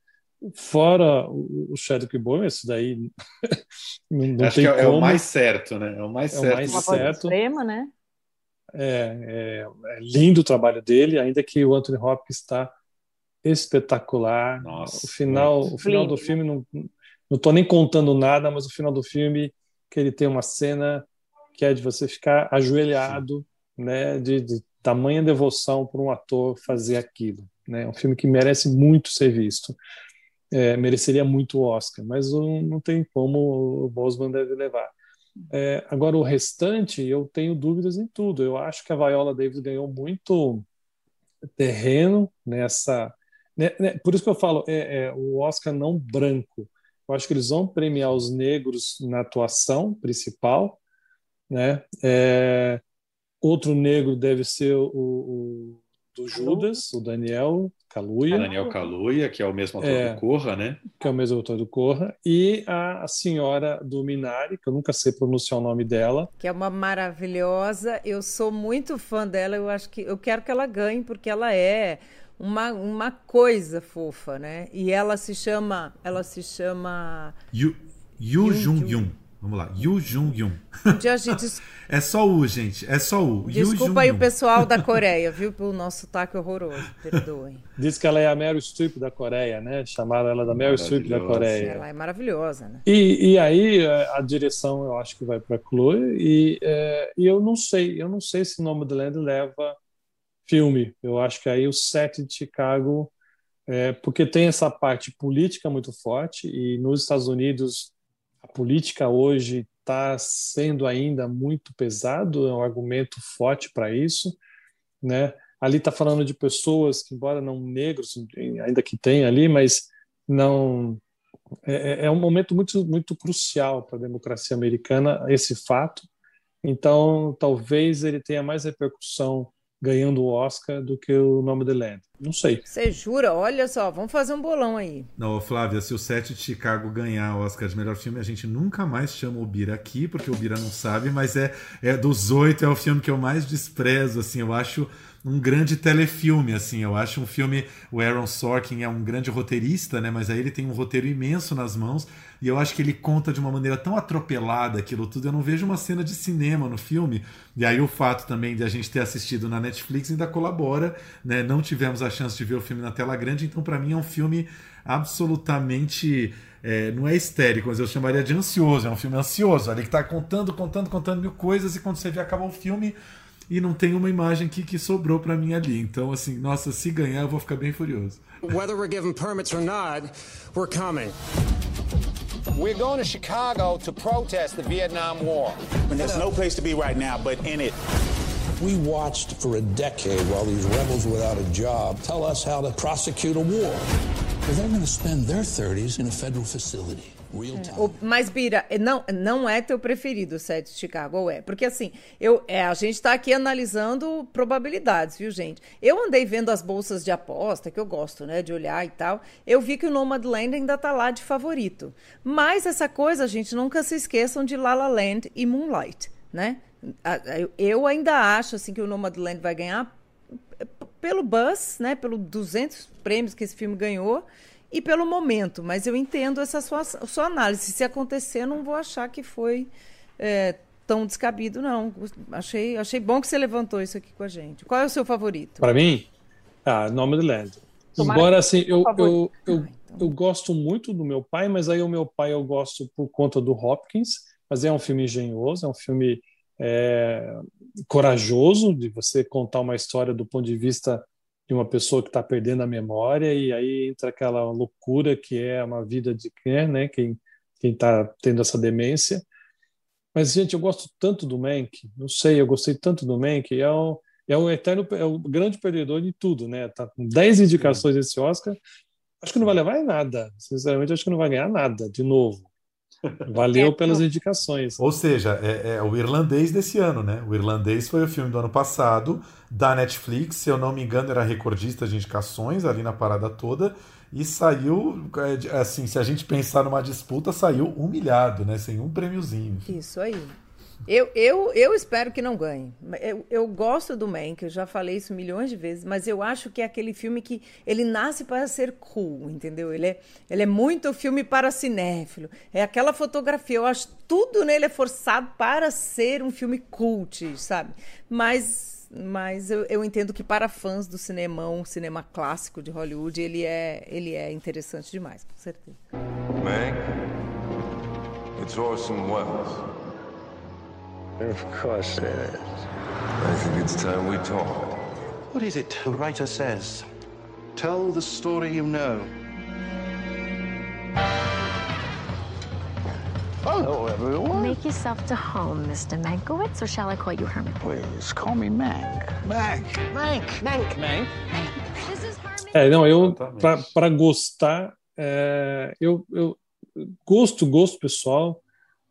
Fora o, Chadwick Boseman, isso daí *laughs* não, não acho tem que é, é, o mais certo, né? É o mais é certo. O mais certo. extrema, né? É, é, é, lindo o trabalho dele, ainda que o Anthony Hopkins está espetacular. Nossa, o final, o final do filme não não estou nem contando nada, mas o final do filme que ele tem uma cena que é de você ficar ajoelhado, né, de, de tamanha devoção por um ator fazer aquilo. Né? É um filme que merece muito ser visto. É, mereceria muito o Oscar, mas não, não tem como o Bosman deve levar. É, agora, o restante, eu tenho dúvidas em tudo. Eu acho que a Viola Davis ganhou muito terreno nessa. Né, né, por isso que eu falo, é, é, o Oscar não branco. Eu acho que eles vão premiar os negros na atuação principal, né? É, outro negro deve ser o, o do Judas, o Daniel Kaluuya. Daniel Kaluuya, que é o mesmo autor é, do Corra, né? Que é o mesmo autor do Corra. E a, a, senhora do Minari, que eu nunca sei pronunciar o nome dela. Que é uma maravilhosa. Eu sou muito fã dela. Eu acho que eu quero que ela ganhe, porque ela é uma, uma coisa fofa, né? E ela se chama. Ela se chama. Yu, Yu Jung Yun. Vamos lá, Yu Jung Yun. é só U, gente. É só U. Desculpa aí o pessoal da *laughs* Coreia, viu? Pelo nosso sotaque horroroso. Perdoem. Diz que ela é a Meryl Streep da Coreia, né? Chamaram ela da Meryl Streep da Coreia. Ela é maravilhosa, né? E, e aí a direção eu acho que vai para Chloe e, é, e eu não sei, eu não sei se o nome do Land leva filme. Eu acho que aí o set de Chicago, é, porque tem essa parte política muito forte e nos Estados Unidos política hoje está sendo ainda muito pesado, é um argumento forte para isso, né? Ali está falando de pessoas que, embora não negros, ainda que tem ali, mas não é, é, é um momento muito muito crucial para a democracia americana esse fato. Então, talvez ele tenha mais repercussão ganhando o Oscar do que o Nome de Land. Não sei. Você jura? Olha só, vamos fazer um bolão aí. Não, Flávia, se o Sete de Chicago ganhar o Oscar de melhor filme, a gente nunca mais chama o Bira aqui, porque o Bira não sabe, mas é, é dos oito, é o filme que eu mais desprezo, assim, eu acho um grande telefilme, assim. Eu acho um filme. O Aaron Sorkin é um grande roteirista, né? Mas aí ele tem um roteiro imenso nas mãos. E eu acho que ele conta de uma maneira tão atropelada aquilo tudo. Eu não vejo uma cena de cinema no filme. E aí o fato também de a gente ter assistido na Netflix ainda colabora, né? Não tivemos a chance de ver o filme na tela grande, então para mim é um filme absolutamente. É, não é histérico, mas eu chamaria de ansioso. É um filme ansioso, ali que está contando, contando, contando mil coisas, e quando você vê acaba o filme, e não tem uma imagem que, que sobrou para mim ali. Então, assim, nossa, se ganhar eu vou ficar bem furioso. Whether we're given permits or not, we're coming. We're going to Chicago to protest the Vietnam War. And there's no place to be right now but in it. We watched for a decade while these rebels without a job tell us how to prosecute a war. Well, they're going to spend their 30s in a federal facility. É, mas, Bira, não, não é teu preferido o set de Chicago, ou é? Porque assim, eu, é, a gente está aqui analisando probabilidades, viu, gente? Eu andei vendo as bolsas de aposta, que eu gosto, né, de olhar e tal. Eu vi que o Nomadland ainda tá lá de favorito. Mas essa coisa, gente, nunca se esqueçam de La La Land e Moonlight, né? Eu ainda acho assim que o Nomadland vai ganhar pelo buzz, né, pelo 200 prêmios que esse filme ganhou e pelo momento, mas eu entendo essa sua, sua análise. Se acontecer, não vou achar que foi é, tão descabido, não. Achei, achei bom que você levantou isso aqui com a gente. Qual é o seu favorito? Para mim, ah, Nome do Land. Embora assim, eu, eu, eu, ah, então. eu gosto muito do meu pai, mas aí o meu pai eu gosto por conta do Hopkins, mas é um filme engenhoso, é um filme é, corajoso de você contar uma história do ponto de vista de uma pessoa que está perdendo a memória e aí entra aquela loucura que é uma vida de quem, né? Quem quem está tendo essa demência. Mas gente, eu gosto tanto do Mank. Não sei, eu gostei tanto do Mank. É o é o eterno, é o grande perdedor de tudo, né? Tá com 10 indicações esse Oscar. Acho que não vai levar em nada. Sinceramente, acho que não vai ganhar nada de novo. Valeu é, pelas indicações. Ou seja, é, é, o irlandês desse ano, né? O irlandês foi o filme do ano passado, da Netflix, se eu não me engano, era recordista de indicações ali na parada toda. E saiu, é, assim, se a gente pensar numa disputa, saiu humilhado, né? Sem um prêmiozinho. Isso aí. Eu, eu, eu espero que não ganhe. Eu, eu gosto do Mank, eu já falei isso milhões de vezes, mas eu acho que é aquele filme que ele nasce para ser cool, entendeu? Ele é, ele é muito filme para cinéfilo. É aquela fotografia, eu acho tudo nele é forçado para ser um filme cult, sabe? Mas, mas eu, eu entendo que para fãs do cinemão, cinema clássico de Hollywood, ele é, ele é interessante demais, com certeza. Mank, it's Orson Welles. Of course it is. I think it's time we talk. What is it the writer says? Tell the story you know. Hello, everyone. Make yourself to home, Mr. Mankowitz, or shall I call you Herman? Please, call me Mank. Mank. Mank. Mank. Mank. This is Herman. É, não, eu, para gostar, é, eu, eu gosto, gosto pessoal,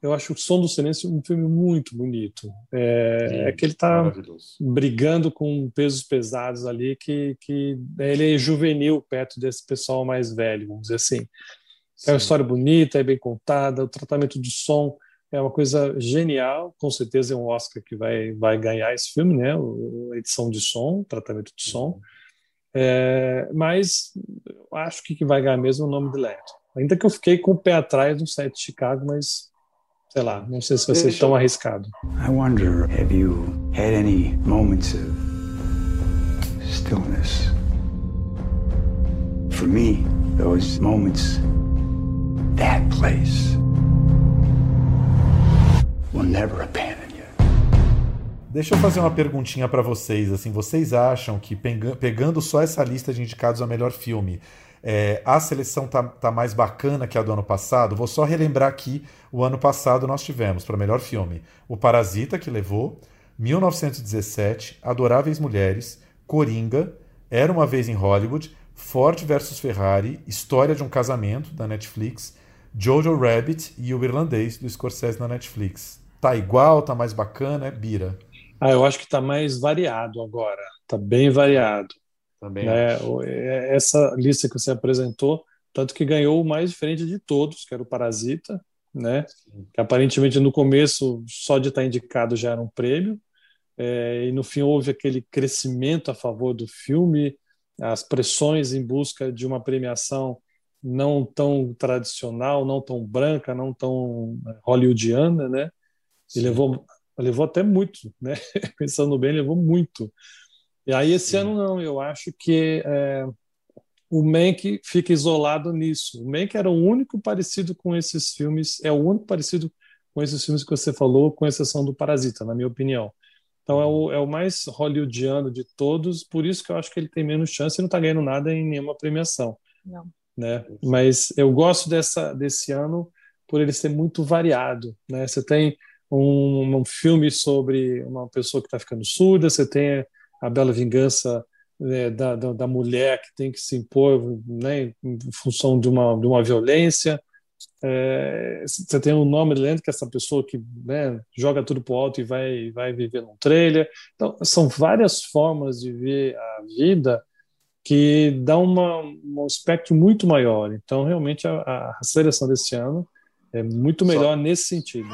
eu acho o Som do Silêncio um filme muito bonito. É, é que ele está brigando com pesos pesados ali, que, que ele é juvenil perto desse pessoal mais velho, vamos dizer assim. Sim. É uma história bonita, é bem contada, o tratamento do som é uma coisa genial. Com certeza é um Oscar que vai, vai ganhar esse filme, né? A edição de som, tratamento de som. É, mas acho que vai ganhar mesmo o nome de Led. Ainda que eu fiquei com o pé atrás no set de Chicago, mas sei lá, não sei se vai ser tão arriscado. I wonder, have you had any moments of stillness? For me, those moments, that place, will never abandon you. Deixa eu fazer uma perguntinha para vocês. Assim, vocês acham que pegando só essa lista de indicados ao melhor filme, é, a seleção tá, tá mais bacana que a do ano passado. Vou só relembrar aqui: o ano passado nós tivemos, para melhor filme, O Parasita, que levou, 1917, Adoráveis Mulheres, Coringa, Era uma Vez em Hollywood, Ford vs Ferrari, História de um Casamento, da Netflix, Jojo Rabbit e O Irlandês, do Scorsese na Netflix. Tá igual, tá mais bacana, é Bira. Ah, eu acho que está mais variado agora. Está bem variado. Também né? É, Essa lista que você apresentou, tanto que ganhou o mais diferente de todos, que era o Parasita, né? Que aparentemente no começo só de estar indicado já era um prêmio, é, e no fim houve aquele crescimento a favor do filme, as pressões em busca de uma premiação não tão tradicional, não tão branca, não tão é, hollywoodiana, né? E levou, levou até muito, né? *laughs* Pensando bem, levou muito. E aí esse Sim. ano não, eu acho que é, o Mank fica isolado nisso. O Mank era o único parecido com esses filmes, é o único parecido com esses filmes que você falou, com exceção do Parasita, na minha opinião. Então é o, é o mais hollywoodiano de todos, por isso que eu acho que ele tem menos chance e não está ganhando nada em nenhuma premiação. Não. Né? Mas eu gosto dessa, desse ano por ele ser muito variado. Né? Você tem um, um filme sobre uma pessoa que está ficando surda, você tem a Bela Vingança né, da, da, da, mulher que tem que se impor né, em função de uma, de uma violência. É, você tem o nome lento que é essa pessoa que né, joga tudo para o alto e vai, vai viver num trailer. Então, são várias formas de ver a vida que dá uma, um espectro muito maior. Então, realmente, a, a seleção desse ano é muito melhor Só... nesse sentido.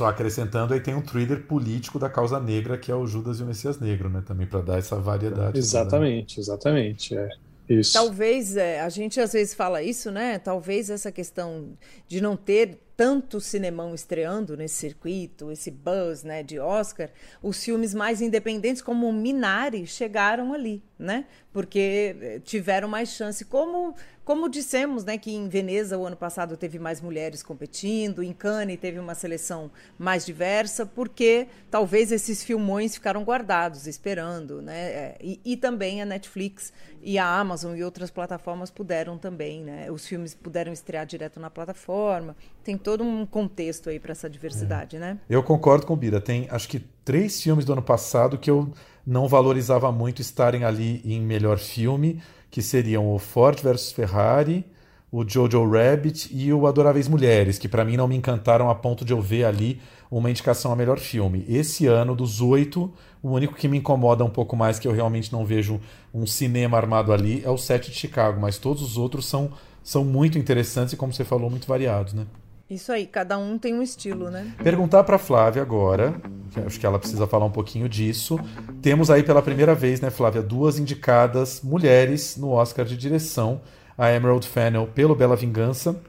Só acrescentando, aí tem um thriller político da causa negra, que é o Judas e o Messias Negro, né? Também para dar essa variedade. Exatamente, toda. exatamente. É. Isso. Talvez, é, a gente às vezes fala isso, né? Talvez essa questão de não ter tanto cinemão estreando nesse circuito, esse buzz né, de Oscar, os filmes mais independentes, como Minari, chegaram ali, né? Porque eh, tiveram mais chance. Como como dissemos, né, que em Veneza o ano passado teve mais mulheres competindo, em Cannes teve uma seleção mais diversa, porque talvez esses filmões ficaram guardados, esperando, né? É, e, e, também a Netflix e a Amazon e outras plataformas puderam também, né? Os filmes puderam estrear direto na plataforma. Tem todo um contexto aí para essa diversidade, é. né? Eu concordo com o Bira. Tem, acho que três filmes do ano passado que eu não valorizava muito estarem ali em melhor filme que seriam o Ford versus Ferrari, o Jojo Rabbit e o Adoráveis Mulheres, que para mim não me encantaram a ponto de eu ver ali uma indicação a melhor filme. Esse ano, dos oito, o único que me incomoda um pouco mais, que eu realmente não vejo um cinema armado ali, é o Sete de Chicago, mas todos os outros são, são muito interessantes e, como você falou, muito variados, né? Isso aí, cada um tem um estilo, né? Perguntar para Flávia agora, que acho que ela precisa falar um pouquinho disso. Temos aí pela primeira vez, né, Flávia, duas indicadas mulheres no Oscar de direção, a Emerald Fennell pelo Bela Vingança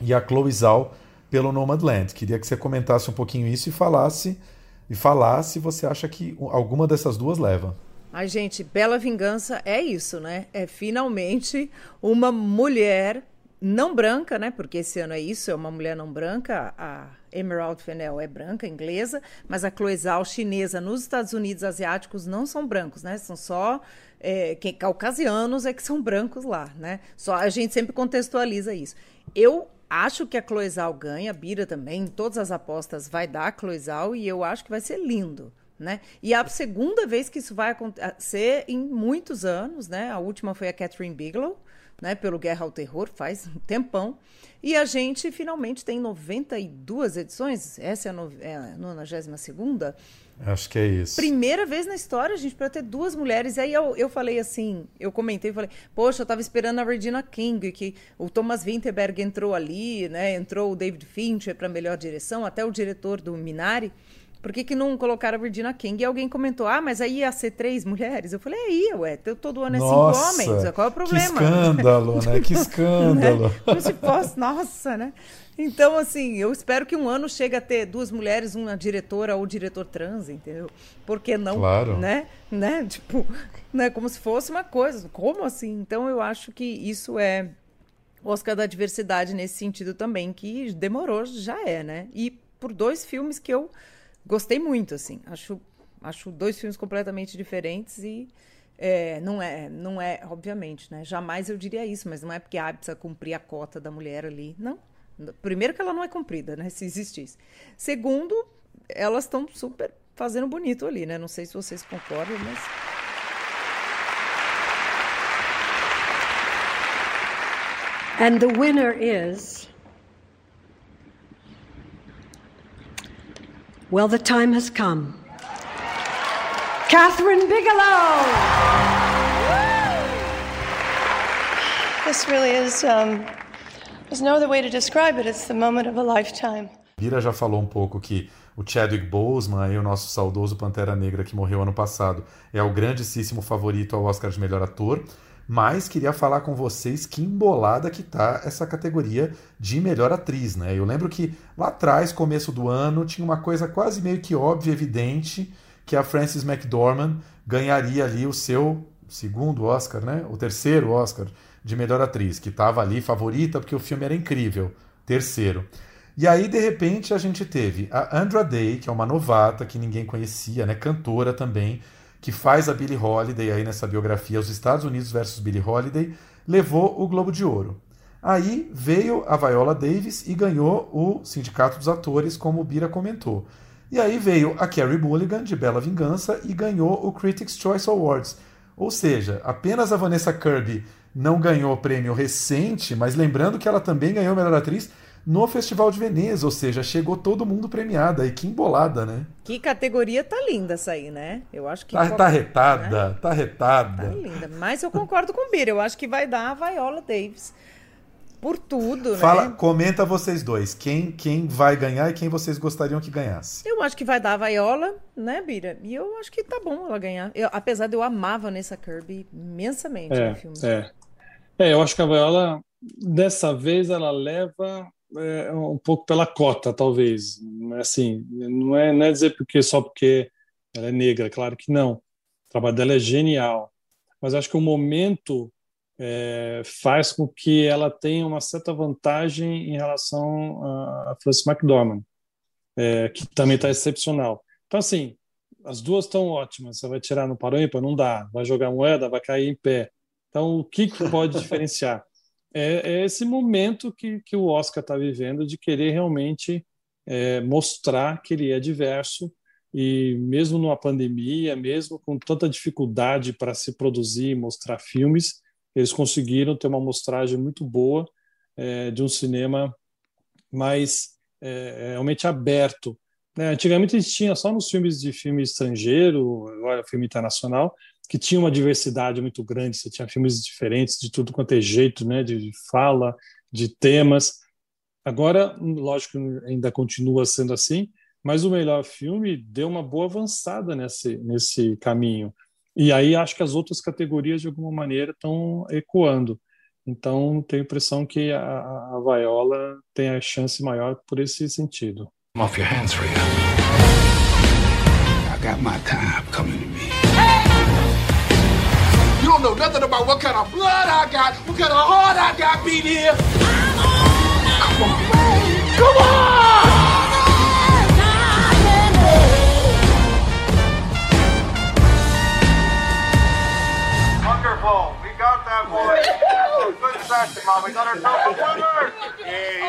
e a Chloe Zhao pelo Nomadland. Queria que você comentasse um pouquinho isso e falasse e falasse se você acha que alguma dessas duas leva. Ai, gente, Bela Vingança é isso, né? É finalmente uma mulher não branca, né? Porque esse ano é isso, é uma mulher não branca. A Emerald Fennell é branca, inglesa, mas a Chloe chinesa, nos Estados Unidos asiáticos não são brancos, né? São só é, que, caucasianos é que são brancos lá, né? Só a gente sempre contextualiza isso. Eu acho que a Chloe ganha, a Bira também, todas as apostas vai dar a Chloe e eu acho que vai ser lindo. Né? E é a segunda vez que isso vai acontecer em muitos anos, né? A última foi a Catherine Bigelow, né, pelo Guerra ao Terror, faz um tempão. E a gente finalmente tem 92 edições. Essa é a, no, é a 92 Acho que é isso. Primeira vez na história, gente, para ter duas mulheres. E aí eu, eu falei assim, eu comentei, falei, poxa, eu tava esperando a Regina King, que o Thomas Winterberg entrou ali, né? Entrou o David Fincher para melhor direção, até o diretor do Minari. Por que, que não colocaram a Virginia King? E alguém comentou, ah, mas aí ia ser três mulheres. Eu falei, aí, ué, todo ano é nossa, cinco homens, qual é o problema? Que escândalo, né? Que *laughs* escândalo. né? Como se nossa, né? Então, assim, eu espero que um ano chegue a ter duas mulheres, uma diretora ou diretor trans, entendeu? Por que não? Claro. Né? né? *laughs* Tipo, né? como se fosse uma coisa. Como assim? Então, eu acho que isso é Oscar da diversidade nesse sentido também, que demorou, já é, né? E por dois filmes que eu gostei muito, assim. Acho, acho dois filmes completamente diferentes e é, não é, não é, obviamente, né? Jamais eu diria isso, mas não é porque ah, precisa cumprir a cota da mulher ali. Não. Primeiro que ela não é cumprida, né? *laughs* Se existisse. Segundo, elas estão super fazendo bonito ali, né? Não sei se vocês concordam, mas. And the winner is Well, the time has come. Catherine Bigelow. This really is, um, there's no other way to describe it. It's the moment of a lifetime. Bira já falou um pouco que o Chadwick Boseman, o nosso saudoso Pantera Negra que morreu ano passado, é o grandíssimo favorito ao Oscar de melhor ator. Mas queria falar com vocês que embolada que tá essa categoria de melhor atriz, né? Eu lembro que lá atrás, começo do ano, tinha uma coisa quase meio que óbvia, evidente, que a Frances McDormand ganharia ali o seu segundo Oscar, né? O terceiro Oscar de melhor atriz, que estava ali favorita porque o filme era incrível. Terceiro. E aí, de repente, a gente teve a Andra Day, que é uma novata que ninguém conhecia, né? Cantora também que faz a Billie Holiday aí nessa biografia, Os Estados Unidos versus Billie Holiday, levou o Globo de Ouro. Aí veio a Viola Davis e ganhou o Sindicato dos Atores, como o Bira comentou. E aí veio a Carrie Mulligan, de Bela Vingança, e ganhou o Critics' Choice Awards. Ou seja, apenas a Vanessa Kirby não ganhou prêmio recente, mas lembrando que ela também ganhou Melhor Atriz no Festival de Veneza, ou seja, chegou todo mundo premiado aí, que embolada, né? Que categoria tá linda essa aí, né? Eu acho que. Tá, tá retada, né? tá retada. Tá linda. Mas eu concordo com o Bira, eu acho que vai dar a Viola Davis. Por tudo, Fala, né? Comenta vocês dois. Quem, quem vai ganhar e quem vocês gostariam que ganhasse? Eu acho que vai dar a Viola, né, Bira? E eu acho que tá bom ela ganhar. Eu, apesar de eu amar Vanessa Kirby imensamente é, no filme. É. é, eu acho que a Viola, dessa vez, ela leva é, um pouco pela cota, talvez. Assim, não é, não é dizer porque só porque ela é negra, claro que não. O trabalho dela é genial. Mas acho que o momento é, faz com que ela tenha uma certa vantagem em relação a, a Frances McDormand, é, que também está excepcional. Então, assim, as duas estão ótimas. Você vai tirar no ímpar? Não dá. Vai jogar moeda? Vai cair em pé. Então, o que, que pode *laughs* diferenciar? É, é esse momento que, que o Oscar está vivendo de querer realmente é, mostrar que ele é diverso e mesmo numa pandemia, mesmo com tanta dificuldade para se produzir e mostrar filmes, eles conseguiram ter uma amostragem muito boa é, de um cinema mais é, realmente aberto. Né? Antigamente a gente tinha só nos filmes de filme estrangeiro, agora filme internacional, que tinha uma diversidade muito grande. Você tinha filmes diferentes de tudo quanto é jeito, né? De fala, de temas. Agora, lógico, ainda continua sendo assim, mas o melhor filme deu uma boa avançada nesse nesse caminho. E aí acho que as outras categorias de alguma maneira estão ecoando. Então, tenho a impressão que a, a tem a chance maior por esse sentido. Off your hands, Rhea. I got my time coming don't know nothing about what kind of blood I got, what kind of heart I got beat here. Come on. Come on! Wonderful. We got that boy. Good session, mom. We got.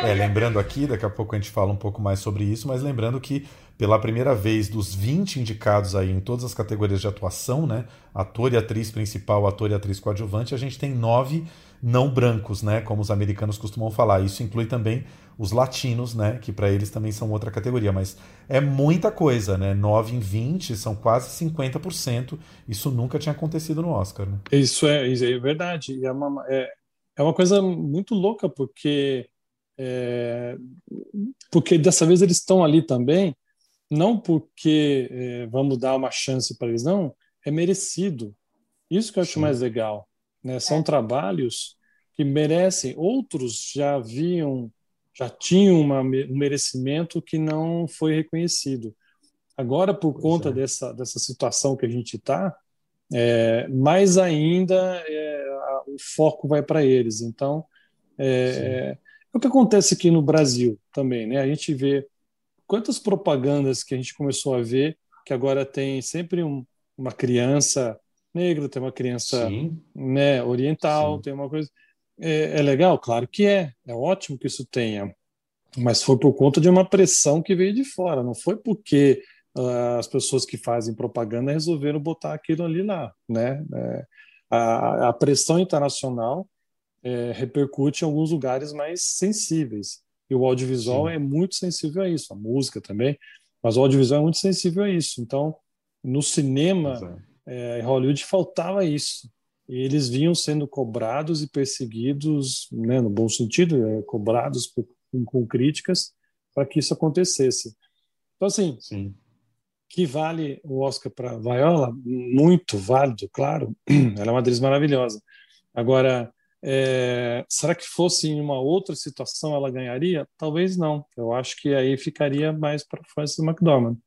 É, lembrando aqui, daqui a pouco a gente fala um pouco mais sobre isso, mas lembrando que pela primeira vez dos 20 indicados aí em todas as categorias de atuação, né? Ator e atriz principal, ator e atriz coadjuvante, a gente tem nove não brancos, né? Como os americanos costumam falar. Isso inclui também os latinos, né? Que para eles também são outra categoria. Mas é muita coisa, né? 9 em 20 são quase 50%. Isso nunca tinha acontecido no Oscar, né? Isso é, é verdade. É uma, é, é uma coisa muito louca, porque. É, porque dessa vez eles estão ali também não porque é, vamos dar uma chance para eles, não, é merecido. Isso que eu acho Sim. mais legal. Né? São é. trabalhos que merecem, outros já haviam, já tinham uma, um merecimento que não foi reconhecido. Agora, por pois conta é. dessa, dessa situação que a gente está, é, mais ainda é, o foco vai para eles. Então, é, é, o que acontece aqui no Brasil também, né? A gente vê quantas propagandas que a gente começou a ver que agora tem sempre um, uma criança negra, tem uma criança né, oriental, Sim. tem uma coisa. É, é, legal? Claro que é. É ótimo que isso tenha. Mas foi por conta de uma pressão que veio de fora, não foi porque uh, as pessoas que fazem propaganda resolveram botar aquilo ali lá. Né? É, a, a, pressão internacional é, repercute em alguns lugares mais sensíveis. E o audiovisual Sim. é muito sensível a isso, a música também, mas o audiovisual é muito sensível a isso. Então, No cinema, é, em Hollywood, faltava isso. E eles vinham sendo cobrados e perseguidos, né, no bom sentido, é, cobrados por, com críticas para que isso acontecesse. Então, assim, Sim. Que vale o Oscar para Viola? Muito válido, claro. *clears throat* Ela é uma atriz maravilhosa. Agora, é, será que fosse em uma outra situação ela ganharia? Talvez não. Eu acho que aí ficaria mais para Frances McDormand,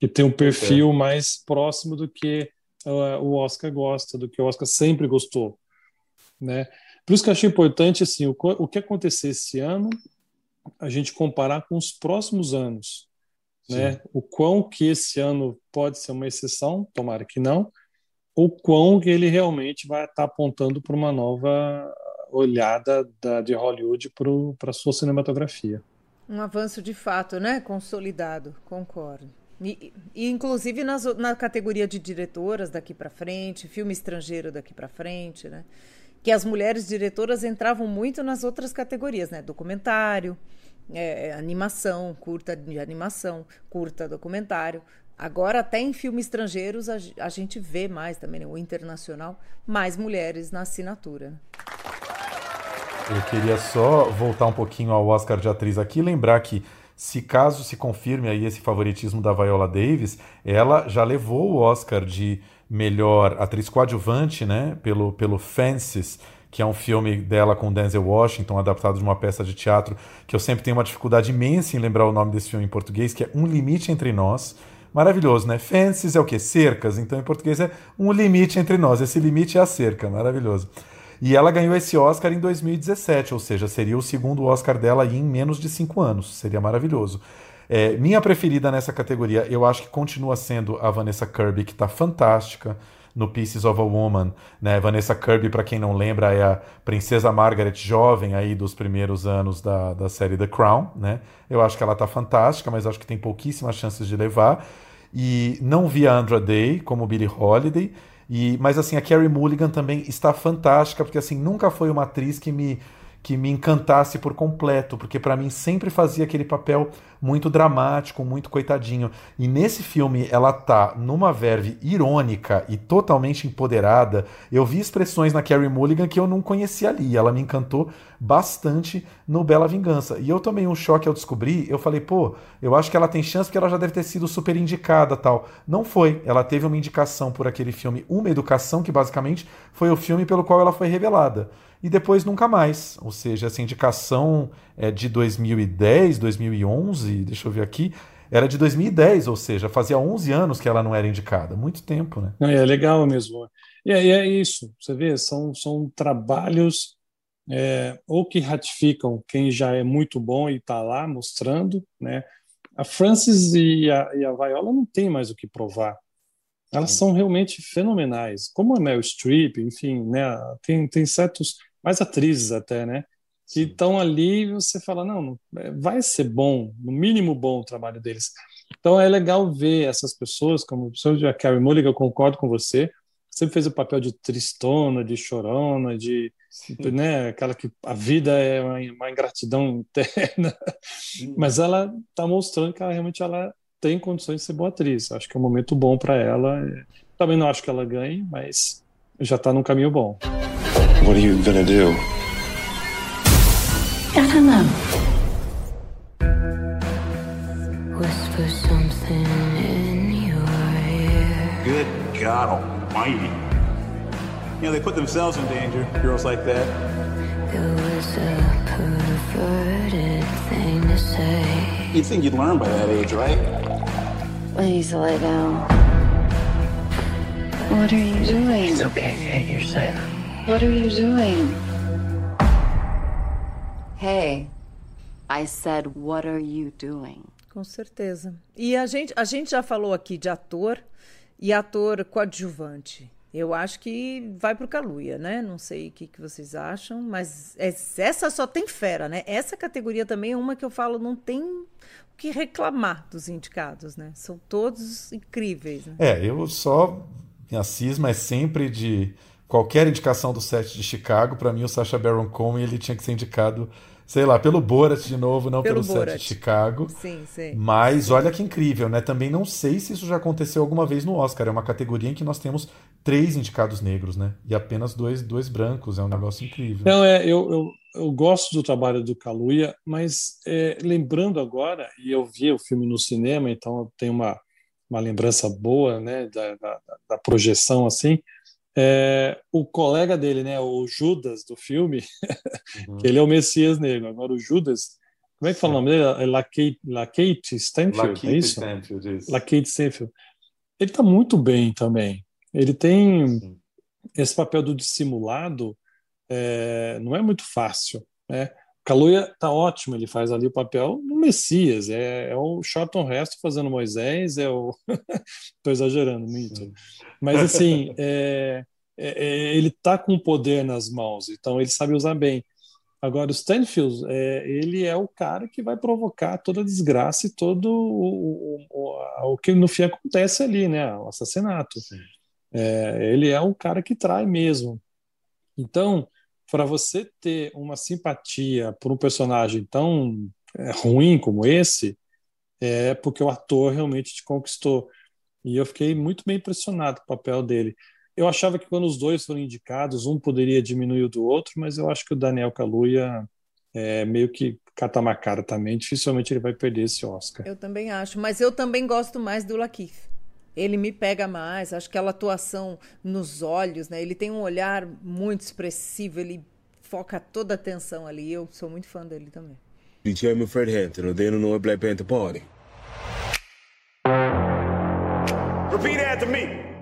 que tem um perfil mais próximo do que uh, o Oscar gosta, do que o Oscar sempre gostou, né? Por isso que eu achei importante assim o, o que acontecer esse ano, a gente comparar com os próximos anos, né? O quão que esse ano pode ser uma exceção, tomara que não, o quão que ele realmente vai estar apontando para uma nova olhada da, de Hollywood para a sua cinematografia. Um avanço de fato, né? Consolidado, concordo. E, e inclusive nas, na categoria de diretoras daqui para frente, filme estrangeiro daqui para frente, né? Que as mulheres diretoras entravam muito nas outras categorias, né? Documentário, é, animação, curta de animação, curta documentário. Agora, até em filmes estrangeiros, a, a gente vê mais também, né, o internacional, mais mulheres na assinatura. Eu queria só voltar um pouquinho ao Oscar de atriz aqui, lembrar que se caso se confirme aí esse favoritismo da Viola Davis, ela já levou o Oscar de melhor atriz coadjuvante, né, pelo, pelo Fences, que é um filme dela com Denzel Washington, adaptado de uma peça de teatro, que eu sempre tenho uma dificuldade imensa em lembrar o nome desse filme em português, que é Um Limite Entre Nós, Maravilhoso, né? Fences é o quê? Cercas. Então, em português é um limite entre nós. Esse limite é a cerca. Maravilhoso. E ela ganhou esse Oscar em 2017, ou seja, seria o segundo Oscar dela em menos de cinco anos. Seria maravilhoso. É, minha preferida nessa categoria, eu acho que continua sendo a Vanessa Kirby, que está fantástica no Pieces of a Woman. Né? Vanessa Kirby, para quem não lembra, é a princesa Margaret jovem aí dos primeiros anos da, da série The Crown. Né? Eu acho que ela está fantástica, mas acho que tem pouquíssimas chances de levar. E não vi a Andra Day como Billie Holiday. E, mas assim, a Carrie Mulligan também está fantástica, porque assim, nunca foi uma atriz que me que me encantasse por completo, porque para mim sempre fazia aquele papel muito dramático, muito coitadinho. E nesse filme ela tá numa verve irônica e totalmente empoderada. Eu vi expressões na Carrie Mulligan que eu não conhecia ali. Ela me encantou bastante no Bela Vingança. E eu tomei um choque ao descobrir, eu falei, pô, eu acho que ela tem chance porque ela já deve ter sido super indicada tal. Não foi. Ela teve uma indicação por aquele filme Uma Educação, que basicamente foi o filme pelo qual ela foi revelada e depois nunca mais. Ou seja, essa indicação é de 2010, 2011, deixa eu ver aqui, era de 2010, ou seja, fazia 11 anos que ela não era indicada. Muito tempo, né? É legal mesmo. E é, é isso, você vê, são, são trabalhos é, ou que ratificam quem já é muito bom e está lá mostrando, né? A Francis e a, e a Viola não tem mais o que provar. Elas Sim. são realmente fenomenais. Como a Meryl Streep, enfim, né? Tem, tem certos mais atrizes até, né? Que estão ali você fala, não, é, vai ser bom, no mínimo bom o trabalho deles. Então é legal ver essas pessoas, como a Carrie Mulligan, eu concordo com você, sempre fez o papel de tristona, de chorona, de né, aquela que a vida é uma, uma ingratidão *laughs* interna, mas ela está mostrando que ela realmente ela tem condições de ser boa atriz. Acho que é um momento bom para ela. Também não acho que ela ganhe, mas já está num caminho bom. What are you gonna do? I don't know. Whisper something in your ear. Good God Almighty! You know they put themselves in danger. Girls like that. It was a perverted thing to say. You'd think you'd learn by that age, right? Please lay down. What are you doing? It's okay. You're safe. What are you doing? Hey, I said, what are you doing? Com certeza. E a gente, a gente já falou aqui de ator e ator coadjuvante. Eu acho que vai pro Caluia, né? Não sei o que, que vocês acham, mas essa só tem fera, né? Essa categoria também é uma que eu falo, não tem o que reclamar dos indicados, né? São todos incríveis. Né? É, eu só. Minha cisma é sempre de qualquer indicação do set de Chicago, para mim o Sacha Baron Cohen ele tinha que ser indicado sei lá, pelo Borat de novo, não pelo, pelo set de Chicago. Sim, sim. Mas sim. olha que incrível, né? Também não sei se isso já aconteceu alguma vez no Oscar. É uma categoria em que nós temos três indicados negros, né? E apenas dois, dois brancos. É um negócio incrível. Não, é, eu, eu, eu gosto do trabalho do Kaluuya, mas é, lembrando agora, e eu vi o filme no cinema, então eu tenho uma, uma lembrança boa, né, da, da, da projeção assim. É, o colega dele, né, o Judas do filme, *laughs* uhum. ele é o Messias negro. Agora o Judas, como é que fala o nome dele? É Lakate, Lakate Stanfield, Lakate é isso? Stanfield, isso. Stanfield. Ele está muito bem também. Ele tem Sim. esse papel do dissimulado, é, não é muito fácil, né? Kaluuya tá ótimo, ele faz ali o papel do Messias, é, é o Charlton Heston fazendo Moisés, é o... *laughs* Estou exagerando muito. Mas, assim, *laughs* é, é, é, ele tá com o poder nas mãos, então ele sabe usar bem. Agora, o Stanfield, é, ele é o cara que vai provocar toda a desgraça e todo o, o, o, que no fim acontece ali, né? O assassinato. É, ele é o cara que trai mesmo. Então, para você ter uma simpatia por um personagem tão é, ruim como esse, é porque o ator realmente te conquistou. E eu fiquei muito bem impressionado com o papel dele. Eu achava que quando os dois foram indicados, um poderia diminuir o do outro, mas eu acho que o Daniel Kaluuya é meio que catamacara também. Dificilmente ele vai perder esse Oscar. Eu também acho, mas eu também gosto mais do Lakeith ele me pega mais. Acho que aquela atuação nos olhos, né? Ele tem um olhar muito expressivo, ele foca toda a atenção ali. Eu sou muito fã dele também. Diciamo Fred Hampton, odeio no Black Panther Party. Repeat after me.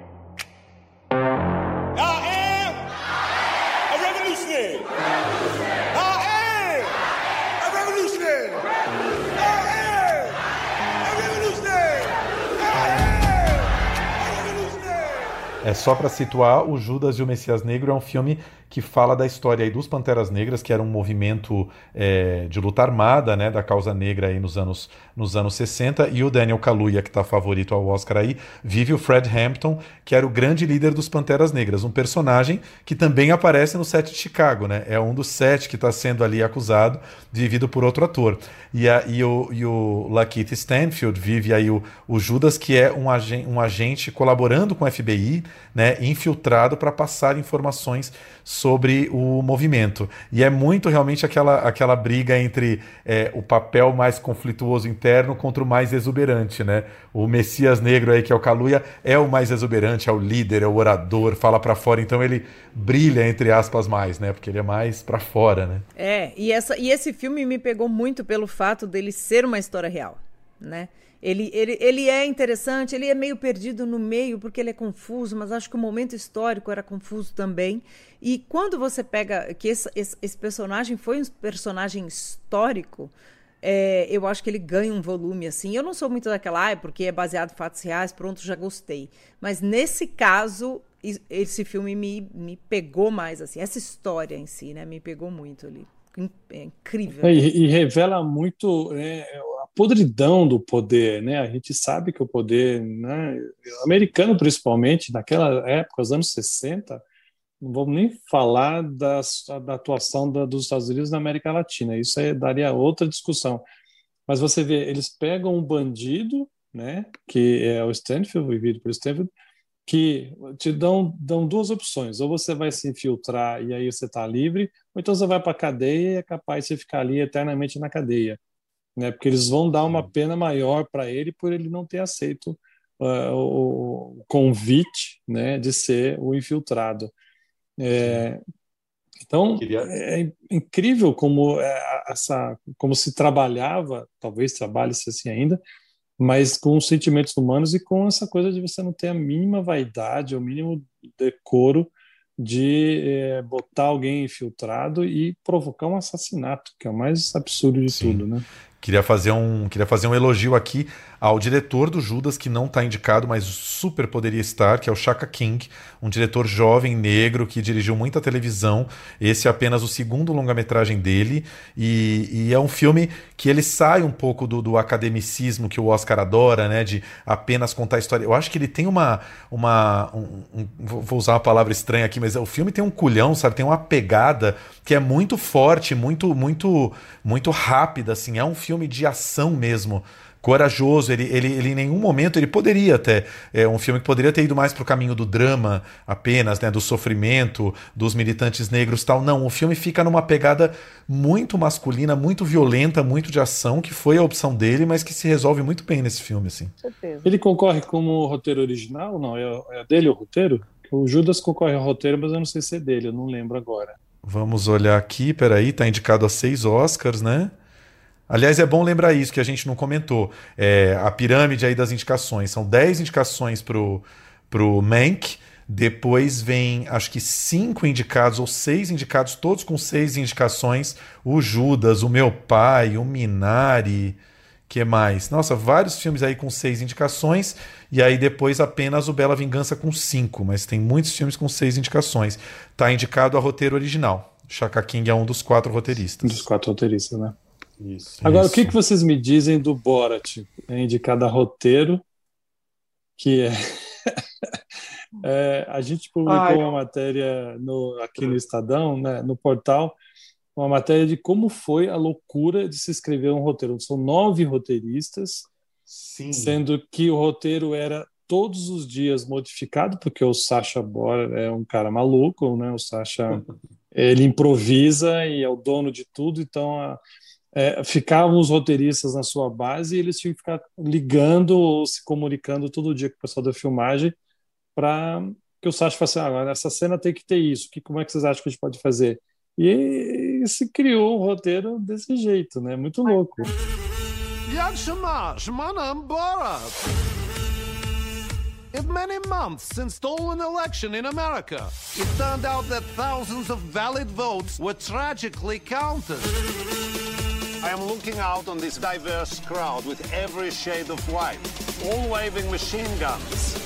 É só para situar, o Judas e o Messias Negro é um filme que fala da história aí dos Panteras Negras, que era um movimento é, de luta armada, né, da causa negra aí nos anos, nos anos 60, e o Daniel Kaluuya, que está favorito ao Oscar aí, vive o Fred Hampton, que era o grande líder dos Panteras Negras, um personagem que também aparece no set de Chicago, né, é um dos sete que está sendo ali acusado, vivido por outro ator. E, a, e, o, e o Lakeith Stanfield vive aí o, o Judas, que é um, agen, um agente colaborando com o FBI, né, infiltrado para passar informações sobre o movimento. E é muito realmente aquela, aquela briga entre é, o papel mais conflituoso interno contra o mais exuberante, né? O Messias Negro aí, que é o Kaluuya, é o mais exuberante, é o líder, é o orador, fala para fora, então ele brilha, entre aspas, mais, né? Porque ele é mais para fora, né? É, e, essa, e esse filme me pegou muito pelo fato dele ser uma história real, né? Ele, ele, ele é interessante, ele é meio perdido no meio porque ele é confuso, mas acho que o momento histórico era confuso também. E quando você pega que esse, esse, esse personagem foi um personagem histórico, é, eu acho que ele ganha um volume assim. Eu não sou muito daquela, ah, porque é baseado em fatos reais, pronto, já gostei. Mas nesse caso, esse filme me, me pegou mais assim. Essa história em si, né, me pegou muito ali. É incrível. E, e, revela muito é, podridão do poder, né? A gente sabe que o poder né, americano, principalmente, naquela época, os anos 60, não vamos nem falar da, da atuação da, dos Estados Unidos na América Latina, isso aí daria outra discussão. Mas você vê, eles pegam um bandido, né, que é o Stanfield, vivido por Stanfield, que te dão, dão duas opções. Ou você vai se infiltrar e aí você está livre, ou então você vai para a cadeia e é capaz de ficar ali eternamente na cadeia né? Porque eles vão dar uma pena maior para ele por ele não ter aceito uh, o convite, né, de ser o infiltrado. É, então é incrível como é, essa, como se trabalhava, talvez trabalhe-se assim ainda, mas com os sentimentos humanos e com essa coisa de você não ter a mínima vaidade, o mínimo decoro de é, botar alguém infiltrado e provocar um assassinato, que é o mais absurdo de Sim. tudo, né? Queria fazer um, queria fazer um elogio aqui ao diretor do Judas, que não está indicado, mas super poderia estar, que é o Chaka King, um diretor jovem, negro, que dirigiu muita televisão. Esse é apenas o segundo longa-metragem dele, e, e, é um filme que ele sai um pouco do, do, academicismo que o Oscar adora, né? De apenas contar história. Eu acho que ele tem uma. uma um, um, vou usar uma palavra estranha aqui, mas o filme tem um culhão, sabe? Tem uma pegada que é muito forte, muito, muito, muito rápida, assim. É um filme de ação mesmo corajoso. Ele, ele, ele em nenhum momento ele poderia até é um filme que poderia ter ido mais para o caminho do drama apenas, né, do sofrimento dos militantes negros, tal. Não, o filme fica numa pegada muito masculina, muito violenta, muito de ação, que foi a opção dele, mas que se resolve muito bem nesse filme, assim. Ele concorre como roteiro original? Não, é, é dele o roteiro? O Judas concorre ao roteiro, mas eu não sei se é dele, eu não lembro agora. Vamos olhar aqui, peraí, tá indicado a seis Oscars, né? Aliás, é bom lembrar isso que a gente não comentou. É, a pirâmide aí das indicações. São 10 indicações pro, pro Mank. Depois vem, acho que cinco indicados ou seis indicados, todos com seis indicações. O Judas, o Meu Pai, o Minari, que mais? Nossa, vários filmes aí com seis indicações. E aí depois apenas o Bela Vingança com cinco. Mas tem muitos filmes com seis indicações. Tá indicado a roteiro original. Chaka King é um dos quatro roteiristas. Um dos quatro roteiristas, né? Isso. Agora, Isso. o que, que vocês me dizem do Borat? É indicado a roteiro, que é. *laughs* é a gente publicou Ai. uma matéria no, aqui no Estadão, né, no portal, uma matéria de como foi a loucura de se escrever um roteiro. São nove roteiristas, Sim. sendo que o roteiro era todos os dias modificado, porque o Sacha Bora é um cara maluco, né? O Sacha *laughs* ele improvisa e é o dono de tudo, então a, é, ficavam os roteiristas na sua base e eles tinham que ficar ligando ou se comunicando todo dia com o pessoal da filmagem para que o Sacha falasse, ah, agora essa cena tem que ter isso, que, como é que vocês acham que a gente pode fazer? E, e se criou um roteiro desse jeito, né? Muito louco. In many months since stolen election in America, it turned out that thousands of valid votes were tragically counted. I am looking out on this diverse crowd with every shade of white, all waving machine guns.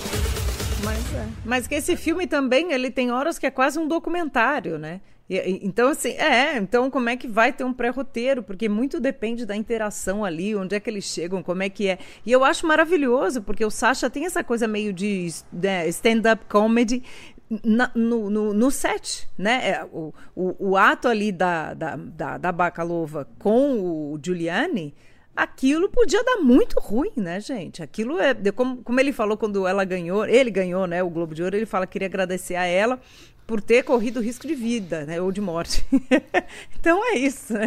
Mas, é. Mas que esse filme também, ele tem horas que é quase um documentário, né? Então, assim, é, então como é que vai ter um pré-roteiro? Porque muito depende da interação ali, onde é que eles chegam, como é que é. E eu acho maravilhoso, porque o Sasha tem essa coisa meio de né, stand-up comedy na, no, no, no, set, né? É, o, o, o ato ali da, da, da, da Bacalova com o Giuliani aquilo podia dar muito ruim, né, gente? Aquilo é. Como, como ele falou quando ela ganhou, ele ganhou, né, o Globo de Ouro, ele fala que queria agradecer a ela por ter corrido risco de vida, né, ou de morte. *laughs* então é isso, né?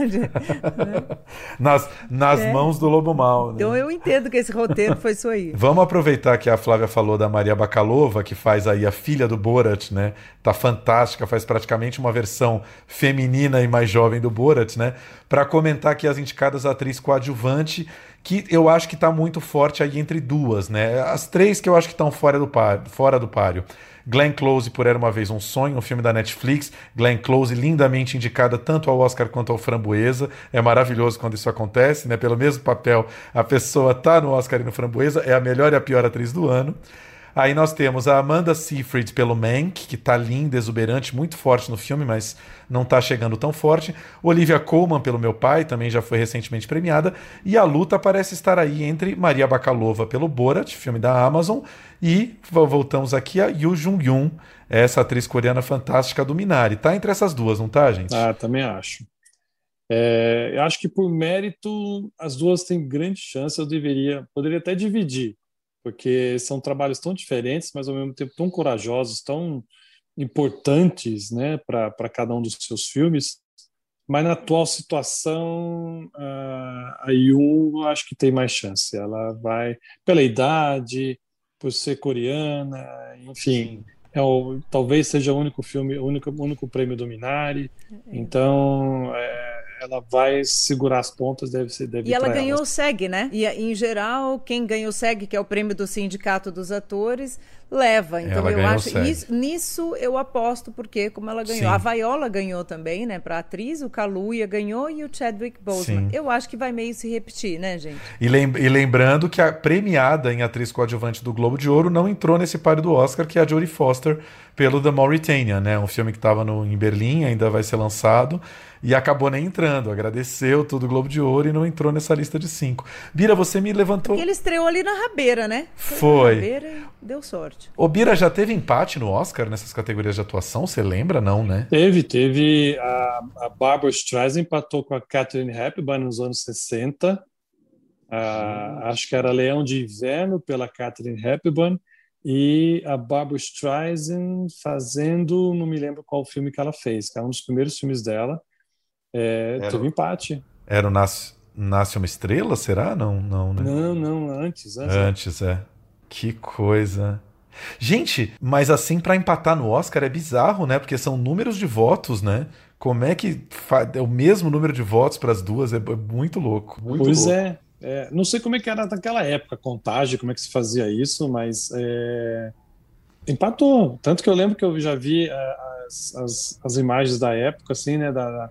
*laughs* nas nas É. mãos do Lobo Mal. Né? Então eu entendo que esse roteiro foi isso aí. Vamos aproveitar que a Flávia falou da Maria Bakalova, que faz aí a filha do Borat, né? Tá fantástica, faz praticamente uma versão feminina e mais jovem do Borat, né? Para comentar aqui as indicadas atriz coadjuvante, que eu acho que tá muito forte aí entre duas, né? As três que eu acho que estão fora do par, fora do páreo. Glenn Close por Era Uma Vez Um Sonho, um filme da Netflix. Glenn Close lindamente indicada tanto ao Oscar quanto ao Framboesa. É maravilhoso quando isso acontece, né? Pelo mesmo papel, a pessoa tá no Oscar e no Framboesa. É a melhor e a pior atriz do ano. Aí nós temos a Amanda Seyfried pelo Mank, que tá linda, exuberante, muito forte no filme, mas não tá chegando tão forte. Olivia Colman pelo Meu Pai, também já foi recentemente premiada. E a luta parece estar aí entre Maria Bakalova pelo Borat, filme da Amazon, e vo- voltamos aqui a Yoo Jung-yoon, essa atriz coreana fantástica do Minari. Tá entre essas duas, não tá, gente? Ah, também acho. É, eu acho que por mérito as duas têm grande chance. Eu deveria, poderia até dividir, porque são trabalhos tão diferentes, mas ao mesmo tempo tão corajosos, tão importantes, né, para cada um dos seus filmes. Mas na atual situação, a a eu acho que tem mais chance. Ela vai pela idade, por ser coreana, enfim. É o, talvez seja o único filme, o único, único prêmio do Minari. Então, é, ela vai segurar as pontas, deve ser. Deve e ela ganhou o SEG, né? E em geral, quem ganha o SEG, que é o prêmio do Sindicato dos Atores, leva. Então ela eu acho isso, nisso eu aposto porque como ela ganhou, Sim. a Viola ganhou também, né, para atriz, o Kaluuya ganhou e o Chadwick Boseman. Sim. Eu acho que vai meio se repetir, né, gente? E, lem e, lembrando que a premiada em atriz coadjuvante do Globo de Ouro não entrou nesse páreo do Oscar, que é a Jodie Foster pelo The Mauritania, né, um filme que estava em Berlim, ainda vai ser lançado e acabou nem entrando. Agradeceu tudo o Globo de Ouro e não entrou nessa lista de cinco. Bira, você me levantou. Porque ele estreou ali na rabeira, né? Foi. Na rabeira e deu sorte. O Bira já teve empate no Oscar nessas categorias de atuação? Você lembra, não, né? Teve, teve. A, a Barbara Streisand empatou com a Catherine Hepburn nos anos 60. Ah, acho que era Leão de Inverno pela Catherine Hepburn e a Barbara Streisand fazendo, não me lembro qual filme que ela fez, que é um dos primeiros filmes dela. É, era, teve empate. Era o Nasce, Nasce uma Estrela, será? Não, não, né? Não, não, antes. Antes, antes é. Que coisa. Gente, mas assim, para empatar no Oscar é bizarro, né? Porque são números de votos, né? Como é que é o mesmo número de votos para as duas? É muito louco. Muito pois louco. É, é, Não sei como é que era naquela época, a contagem, como é que se fazia isso, mas é... empatou. Tanto que eu lembro que eu já vi é, as, as, as imagens da época, assim, né? Da,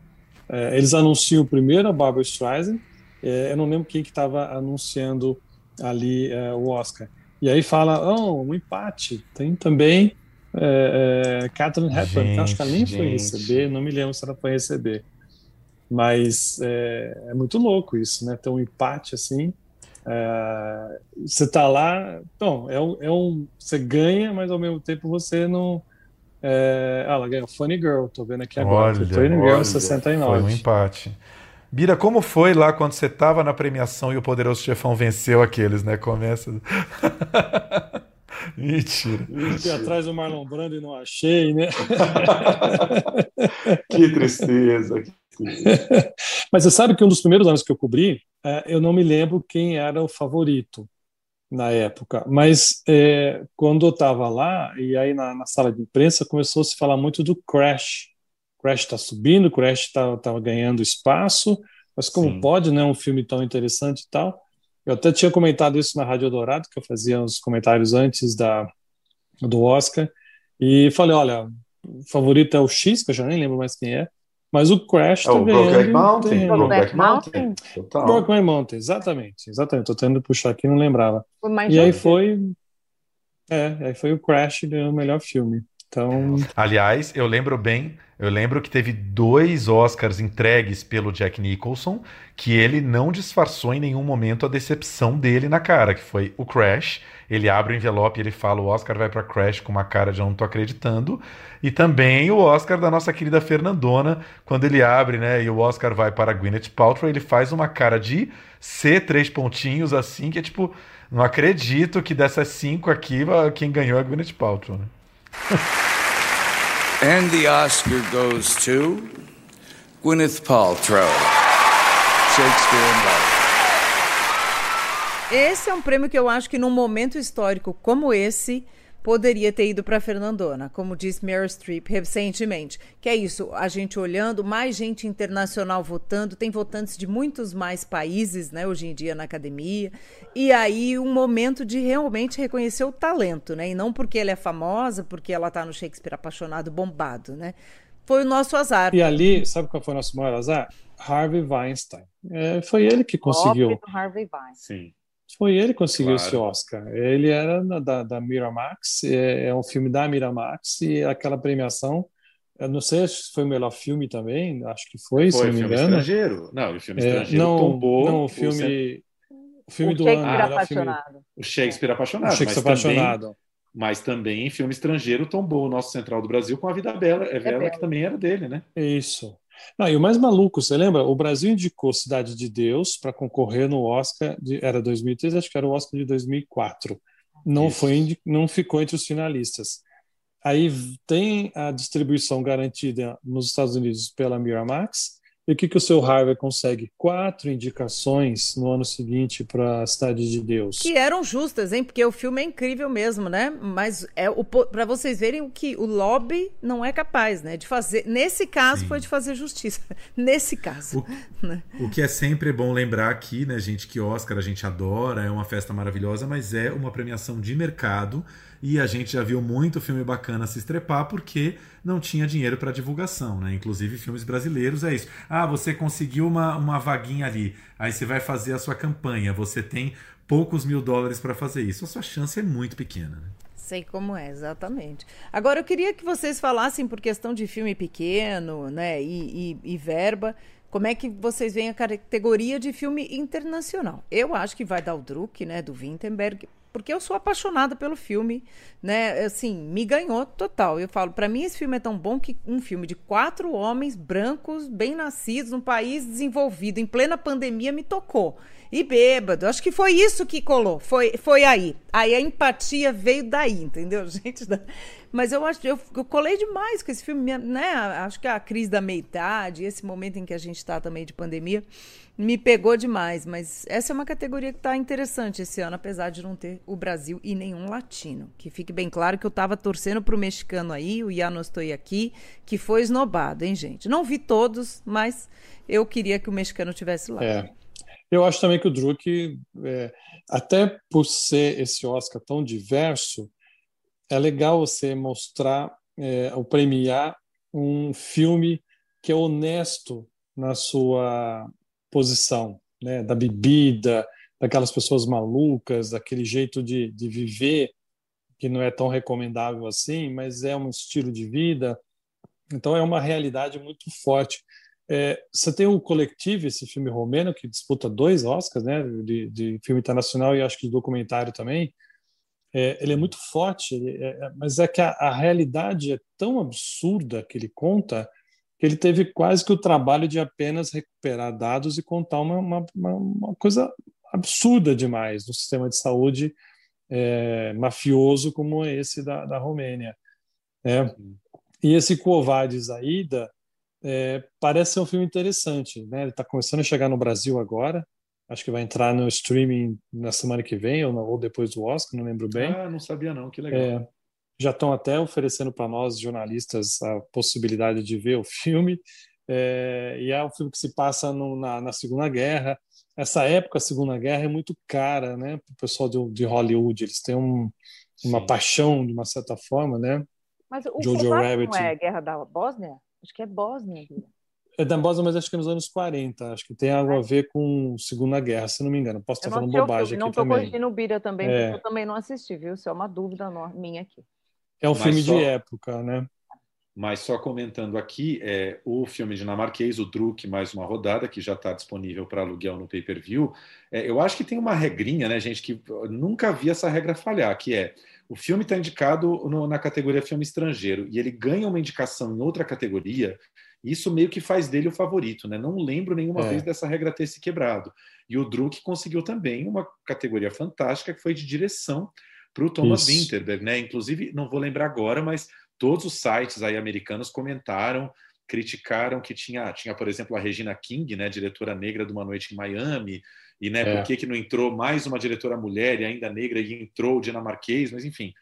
é, eles anunciam primeiro a Barbara Streisand, é, eu não lembro quem que estava anunciando ali é, o Oscar. E aí fala, oh, um empate. Tem também é, é, Catherine Hepburn, que acho que ela nem gente. foi receber, não me lembro se ela foi receber. Mas é, é muito louco isso, né? Ter um empate assim. É, você tá lá, bom, é um, é um, você ganha, mas ao mesmo tempo você não, é, ela ganhou Funny Girl, tô vendo aqui agora. Olha, Funny olha, Girl 69. Foi um empate. Bira, como foi lá quando você tava na premiação e o Poderoso Chefão venceu aqueles, né? Começa. *laughs* Mentira. Fui atrás do Marlon Brando e não achei, né? *laughs* que tristeza. Que tristeza. *laughs* Mas você sabe que um dos primeiros anos que eu cobri, é, eu não me lembro quem era o favorito na época. Mas é, quando eu estava lá, e aí na, na, sala de imprensa, começou a se falar muito do Crash. Crash está subindo, Crash estava tá, ganhando espaço, mas como Sim. pode, né? Um filme tão interessante e tal. Eu até tinha comentado isso na Rádio Dourado, que eu fazia uns comentários antes da, do Oscar, e falei: olha, o favorito é o X, que eu já nem lembro mais quem é, mas o Crash é, tá o Brokeback Mountain. Brokeback Mountain. Total. Brokeback Mountain, exatamente. Exatamente. Tô tentando puxar aqui, não lembrava. e aí foi... É, aí foi o Crash ganhou o melhor filme. Então... Aliás, eu lembro bem eu lembro que teve dois Oscars entregues pelo Jack Nicholson, que ele não disfarçou em nenhum momento a decepção dele na cara, que foi o Crash. Ele abre o envelope e ele fala: o Oscar vai para Crash com uma cara de eu não tô acreditando. E também o Oscar da nossa querida Fernandona, quando ele abre, né, e o Oscar vai para Gwyneth Paltrow, ele faz uma cara de C três pontinhos assim, que é tipo, não acredito que dessas cinco aqui, quem ganhou é a Gwyneth Paltrow, né? *laughs* And the Oscar goes to Gwyneth Paltrow. Shakespeare in Love. Esse é um prêmio que eu acho que num momento histórico como esse poderia ter ido para Fernandona, como disse Meryl Streep recentemente. Que é isso, a gente olhando, mais gente internacional votando, tem votantes de muitos mais países, né, hoje em dia na academia. E aí um momento de realmente reconhecer o talento, né? E não porque ela é famosa, porque ela está no Shakespeare apaixonado, bombado, né? Foi o nosso azar. E ali, sabe qual foi o nosso maior azar? Harvey Weinstein. É, foi ele que conseguiu. Harvey Weinstein. Sim. Foi ele que conseguiu claro. esse Oscar. Ele era da, da Miramax, é, é, um filme da Miramax e aquela premiação. Eu não sei se foi o melhor filme também, acho que foi, foi se não me engano. estrangeiro. Não, o filme estrangeiro é, não, tombou. Não, o filme. O filme o do Shakespeare ano. Apaixonado. Filme, o Shakespeare Apaixonado. O Shakespeare mas Apaixonado. Também, mas também filme estrangeiro tombou o nosso Central do Brasil com A Vida Bela, é Bela, que também era dele, né? Isso. Não, e o mais maluco, você lembra? O Brasil indicou Cidade de Deus para concorrer no Oscar, de, era 2003, acho que era o Oscar de 2004. Não, foi, não ficou entre os finalistas. Aí tem a distribuição garantida nos Estados Unidos pela Miramax E o que, que o seu Harvey consegue? Quatro indicações no ano seguinte para a Cidade de Deus. Que eram justas, hein? Porque o filme é incrível mesmo, né? Mas é para vocês verem o que o lobby não é capaz, né? De fazer. Nesse caso, Sim. foi de fazer justiça. *laughs* Nesse caso. O, *laughs* né? o que é sempre bom lembrar aqui, né, gente, que Oscar a gente adora, é uma festa maravilhosa, mas é uma premiação de mercado e a gente já viu muito filme bacana se estrepar porque não tinha dinheiro para divulgação, né? Inclusive filmes brasileiros é isso. Ah, você conseguiu uma, uma vaguinha ali, aí você vai fazer a sua campanha, você tem poucos mil dólares para fazer isso, a sua chance é muito pequena. Né? Sei como é, exatamente. Agora eu queria que vocês falassem por questão de filme pequeno, né, e, e, e verba, como é que vocês veem a categoria de filme internacional? Eu acho que vai dar o Druk, né, do Wittenberg, porque eu sou apaixonada pelo filme, né? Assim, me ganhou total. Eu falo, para mim esse filme é tão bom que um filme de quatro homens brancos, bem nascidos, num país desenvolvido, em plena pandemia, me tocou. E bêbado. Acho que foi isso que colou. Foi, foi aí. Aí a empatia veio daí, entendeu, *laughs* gente? Mas eu acho eu, eu colei demais com esse filme, né? Acho que a crise da meia-idade, esse momento em que a gente está também de pandemia me pegou demais, mas essa é uma categoria que está interessante esse ano, apesar de não ter o Brasil e nenhum latino. Que fique bem claro que eu estava torcendo para o mexicano aí, o Ya No Estou Aqui, que foi esnobado, hein, gente? Não vi todos, mas eu queria que o mexicano tivesse lá. É. Eu acho também que o Druk, é, até por ser esse Oscar tão diverso, é legal você mostrar é, ou premiar um filme que é honesto na sua posição, né? da bebida, daquelas pessoas malucas, daquele jeito de, de viver que não é tão recomendável assim, mas é um estilo de vida. Então é uma realidade muito forte. É, você tem o Coletivo, esse filme romeno, que disputa dois Oscars, né, de, de filme internacional e acho que de documentário também. É, ele é muito forte, é, é, mas é que a, a, realidade é tão absurda que ele conta que ele teve quase que o trabalho de apenas recuperar dados e contar uma, uma, uma coisa absurda demais no sistema de saúde é, mafioso como esse da, da Romênia. Né? E esse Covades Aida é, parece ser um filme interessante. Né? Ele está começando a chegar no Brasil agora, acho que vai entrar no streaming na semana que vem ou, ou depois do Oscar, não lembro bem. Ah, não sabia não, que legal. É, já estão até oferecendo para nós, jornalistas, a possibilidade de ver o filme. É, e é um filme que se passa no, na, na, Segunda Guerra. Essa época, a Segunda Guerra, é muito cara né, para o pessoal de, de, Hollywood. Eles têm um, uma paixão, de uma certa forma. Né? Mas o Jojo Rabbit não é a Guerra da Bósnia? Acho que é Bósnia. É da Bósnia, mas acho que é nos anos 40. Acho que tem algo a ver com Segunda Guerra, se não me engano. Posso estar falando bobagem aqui não também. Não estou corrigindo o Bira também, é. porque eu também não assisti, viu? Isso é uma dúvida minha aqui. É um Mas filme só... de época, né? Mas só comentando aqui, é, o filme dinamarquês, o Druk, mais uma rodada, que já está disponível para aluguel no pay-per-view. É, eu acho que tem uma regrinha, né, gente, que nunca vi essa regra falhar, que é o filme está indicado no, na categoria filme estrangeiro e ele ganha uma indicação em outra categoria, isso meio que faz dele o favorito, né? Não lembro nenhuma é. vez dessa regra ter se quebrado. E o Druk conseguiu também uma categoria fantástica que foi de direção para o Thomas Isso. Winterberg, né? Inclusive, não vou lembrar agora, mas todos os sites aí americanos comentaram, criticaram que tinha, tinha por exemplo, a Regina King, né, diretora negra de Uma Noite em Miami, e né, é. por que, que não entrou mais uma diretora mulher e ainda negra e entrou o dinamarquês, mas enfim.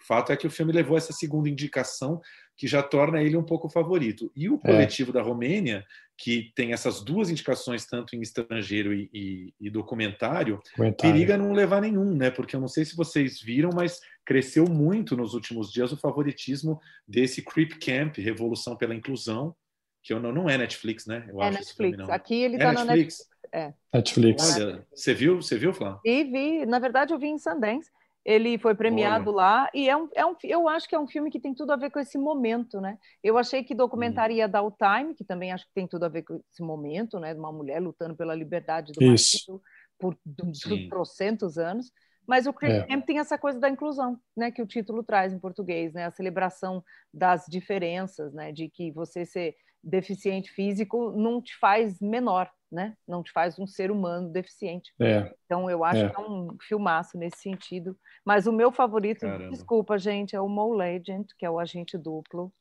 O fato é que o filme levou essa segunda indicação que já torna ele um pouco favorito. E o é. coletivo é. da Romênia, que tem essas duas indicações, tanto em estrangeiro e, e, e documentário, documentário, periga não levar nenhum, né? Porque eu não sei se vocês viram, mas cresceu muito nos últimos dias o favoritismo desse Creep Camp, Revolução pela Inclusão, que eu não, não é Netflix, né? Eu é Netflix. Filme, Aqui ele está é na Netflix. É. Netflix. Olha, você viu, você viu, Flávio? E vi, na verdade eu vi em Sundance. Ele foi premiado Olha. lá e é um, é um, eu acho que é um filme que tem tudo a ver com esse momento, né? Eu achei que documentário ia dar o time, que também acho que tem tudo a ver com esse momento, né? De uma mulher lutando pela liberdade do Isso. marido por, por trocentos anos. Mas o Creep é. Camp tem essa coisa da inclusão, né? Que o título traz em português, né? A celebração das diferenças, né? De que você ser deficiente físico não te faz menor, né? Não te faz um ser humano deficiente. É. Então eu acho é. que é um filmaço nesse sentido. Mas o meu favorito, Caramba. desculpa, gente, é o Mo Legend, que é o agente duplo.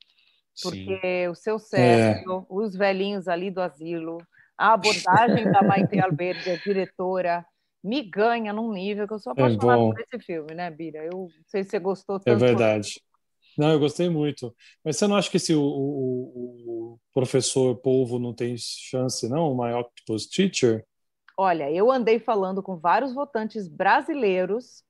porque Sim. o seu Sérgio, é. os velhinhos ali do asilo, a abordagem da Maite Alberdi, a *laughs* diretora, me ganha num nível que eu sou é apaixonada é por esse filme, né, Bira? Eu não sei se você gostou é tanto. É verdade. Não, eu gostei muito. Mas você não acha que se o, o, o professor Polvo não tem chance, não? O My Octopus Teacher? Olha, eu andei falando com vários votantes brasileiros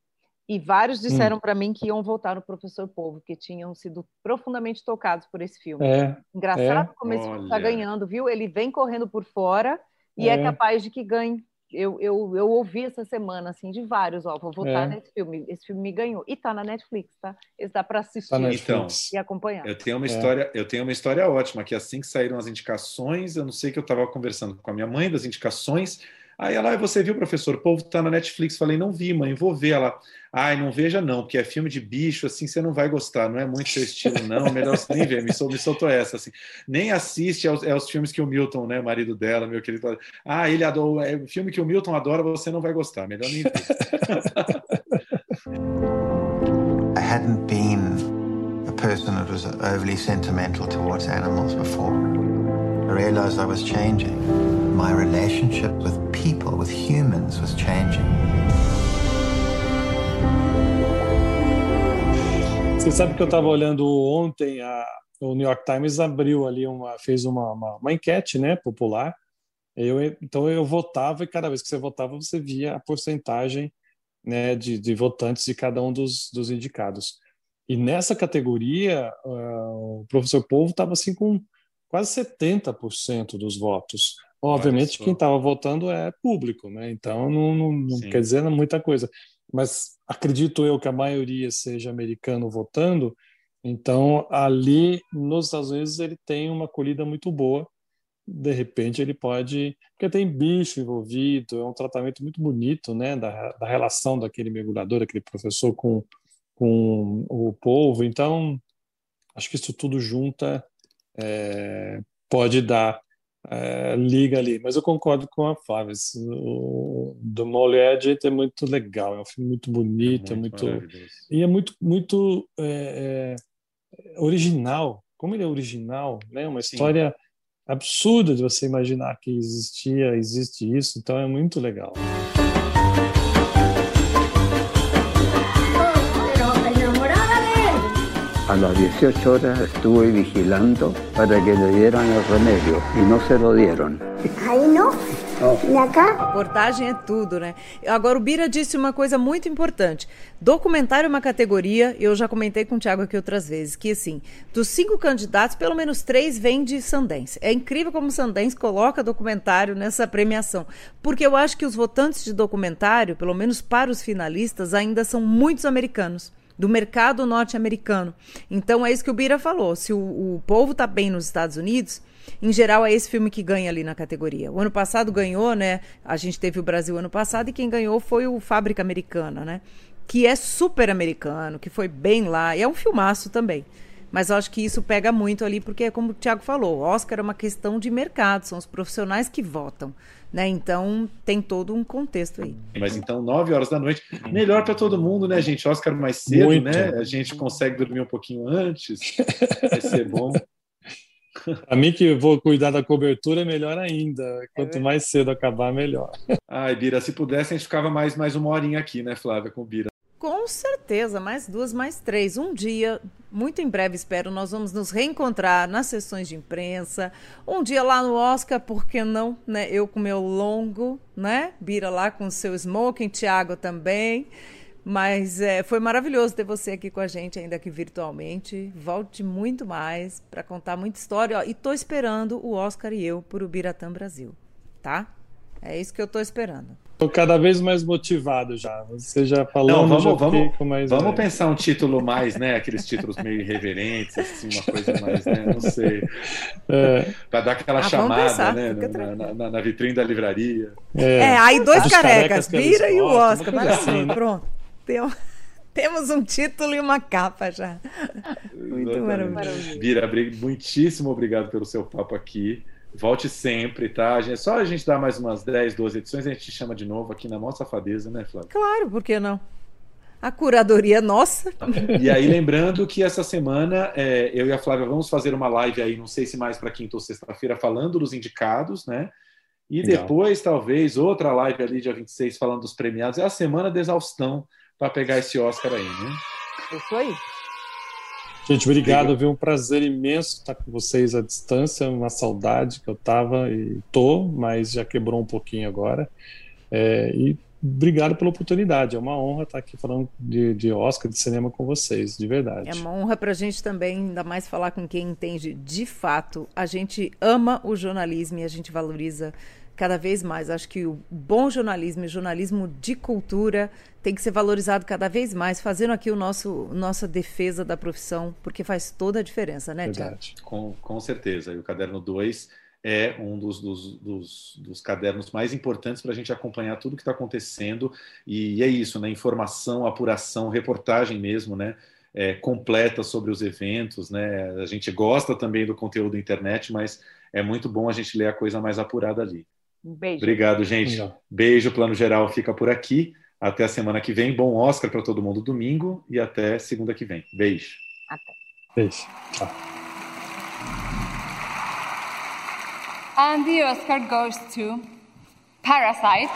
e vários disseram hum. para mim que iam votar no Professor Polvo, que tinham sido profundamente tocados por esse filme. É, Engraçado é. como esse filme está ganhando, viu? Ele vem correndo por fora e é, é capaz de que ganhe eu, eu, eu ouvi essa semana, assim, de vários, ó, vou votar é. nesse filme, esse filme me ganhou. E tá na Netflix, tá? Esse dá para assistir tá então, e acompanhar. Eu tenho uma é. história, eu tenho uma história ótima, que assim que saíram as indicações, eu não sei que eu estava conversando com a minha mãe das indicações, Aí ela, você viu, professor? O povo tá na Netflix. Falei, não vi, mãe, vou ver. Ela, ai, não veja não, porque é filme de bicho, assim, você não vai gostar, não é muito seu estilo, não, melhor você nem ver. Me, sol, me soltou essa, assim. Nem assiste aos, aos, filmes que o Milton, né, marido dela, meu querido, ah, ele adora, é o filme que o Milton adora, você não vai gostar, melhor nem ver. *laughs* I hadn't been a person that was overly sentimental towards animals before. I realized I was changing. My relationship with people, with humans, was changing. Você sabe que eu estava olhando ontem, a, o New York Times abriu ali uma, fez uma, uma, uma enquete, né, popular. Eu, então eu votava e cada vez que você votava você via a porcentagem, né, de, de votantes de cada um dos, dos indicados. E nessa categoria, uh, o professor Povo estava assim com quase 70% dos votos. Obviamente, quem estava votando é público, né? Então não, não, não quer dizer muita coisa. Mas acredito eu que a maioria seja americano votando, então ali nos Estados Unidos ele tem uma acolhida muito boa. De repente ele pode. Porque tem bicho envolvido, é um tratamento muito bonito, né? Da, da relação daquele mergulhador, aquele professor com, com o povo. Então, acho que isso tudo junta é, pode dar é, liga ali. Mas eu concordo com a Flávia. O do Molière é muito legal, é um filme muito bonito, é muito, é muito e é muito muito é, é, original. Como ele é original, né? Uma história Sim. absurda de você imaginar que existia, existe isso. Então é muito legal. A las 18 horas estuve vigilando para que le dieran el remedio y no se lo dieron. Aí não? Oh. cá? Reportagem é tudo, né? Agora, o Bira disse uma coisa muito importante. Documentário é uma categoria, eu já comentei com o Thiago aqui outras vezes, que assim, dos cinco candidatos, pelo menos três vêm de Sundance. É incrível como Sundance coloca documentário nessa premiação. Porque eu acho que os votantes de documentário, pelo menos para os finalistas, ainda são muitos americanos do mercado norte-americano. Então é isso que o Bira falou. Se o, o povo está bem nos Estados Unidos, em geral é esse filme que ganha ali na categoria. O ano passado ganhou, né? A gente teve o Brasil ano passado e quem ganhou foi o Fábrica Americana, né? Que é super americano, que foi bem lá. E é um filmaço também. Mas eu acho que isso pega muito ali, porque, como o Tiago falou, Oscar é uma questão de mercado, são os profissionais que votam. Né? Então tem todo um contexto aí. Mas então, nove horas da noite, melhor para todo mundo, né, gente? Oscar mais cedo, Muito. né? A gente consegue dormir um pouquinho antes, vai ser bom. *laughs* A mim que vou cuidar da cobertura, é melhor ainda. Quanto mais cedo acabar, melhor. Ai, Bira, se pudesse, a gente ficava mais, mais uma horinha aqui, né, Flávia, com o Bira. Com certeza, mais duas, mais três. Um dia, muito em breve, espero, nós vamos nos reencontrar nas sessões de imprensa. Um dia lá no Oscar, por que não? Né? Eu com meu longo, né? Bira lá com seu smoking, Thiago também. Mas é, foi maravilhoso ter você aqui com a gente, ainda aqui virtualmente. Volte muito mais para contar muita história. Ó, e estou esperando o Oscar e eu por o Biratã Brasil, tá? É isso que eu estou esperando. Estou cada vez mais motivado já. Você já falou, Não, vamos, já vamos, mais vamos pensar um título mais, né? Aqueles títulos meio irreverentes, assim, uma coisa mais, né? Não sei. É. Para dar aquela ah, chamada, né? Na, na, na, vitrine da livraria. É, é aí dois Os carecas, Bira e o Oscar. Assim, né? Pronto. Tem *laughs* Temos um título e uma capa já. *laughs* Muito maravilhoso. Bira, muitíssimo obrigado pelo seu papo aqui. Volte sempre, tá? Gente, só a gente dar mais umas 10, 12 edições, a gente chama de novo aqui na nossa safadeza, né, Flávio? Claro, por que não? A curadoria é nossa. E aí, lembrando que essa semana é, eu e a Flávia vamos fazer uma live aí, não sei se mais para quinta ou sexta-feira, falando dos indicados, né? E Legal. depois, talvez, outra live ali, dia 26, falando dos premiados. É a semana da exaustão para pegar esse Oscar aí, né? Isso aí. Gente, obrigado, viu? Um prazer imenso estar com vocês à distância, uma saudade que eu tava e tô, mas já quebrou um pouquinho agora. É, e obrigado pela oportunidade. É uma honra estar aqui falando de, de Oscar, de cinema com vocês, de verdade. É uma honra para a gente também, ainda mais falar com quem entende de fato. A gente ama o jornalismo e a gente valoriza cada vez mais. Acho que o bom jornalismo e jornalismo de cultura tem que ser valorizado cada vez mais, fazendo aqui o nosso nossa defesa da profissão, porque faz toda a diferença, né, Tiago? Com, com certeza. E o Caderno 2 é um dos, dos, dos, dos cadernos mais importantes para a gente acompanhar tudo que está acontecendo. E, é isso, né? Informação, apuração, reportagem mesmo, né? É, completa sobre os eventos, né? A gente gosta também do conteúdo da internet, mas é muito bom a gente ler a coisa mais apurada ali. Um beijo. Obrigado, gente. Legal. Beijo, Plano Geral fica por aqui. Até a semana que vem. Bom Oscar para todo mundo domingo e até segunda que vem. Beijo. Até. Beijo. Tchau. And the Oscar goes to Parasite.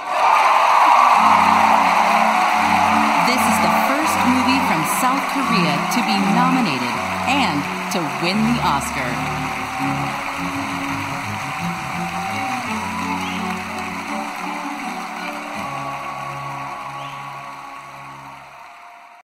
This is the first movie from South Korea to be nominated and to win the Oscar.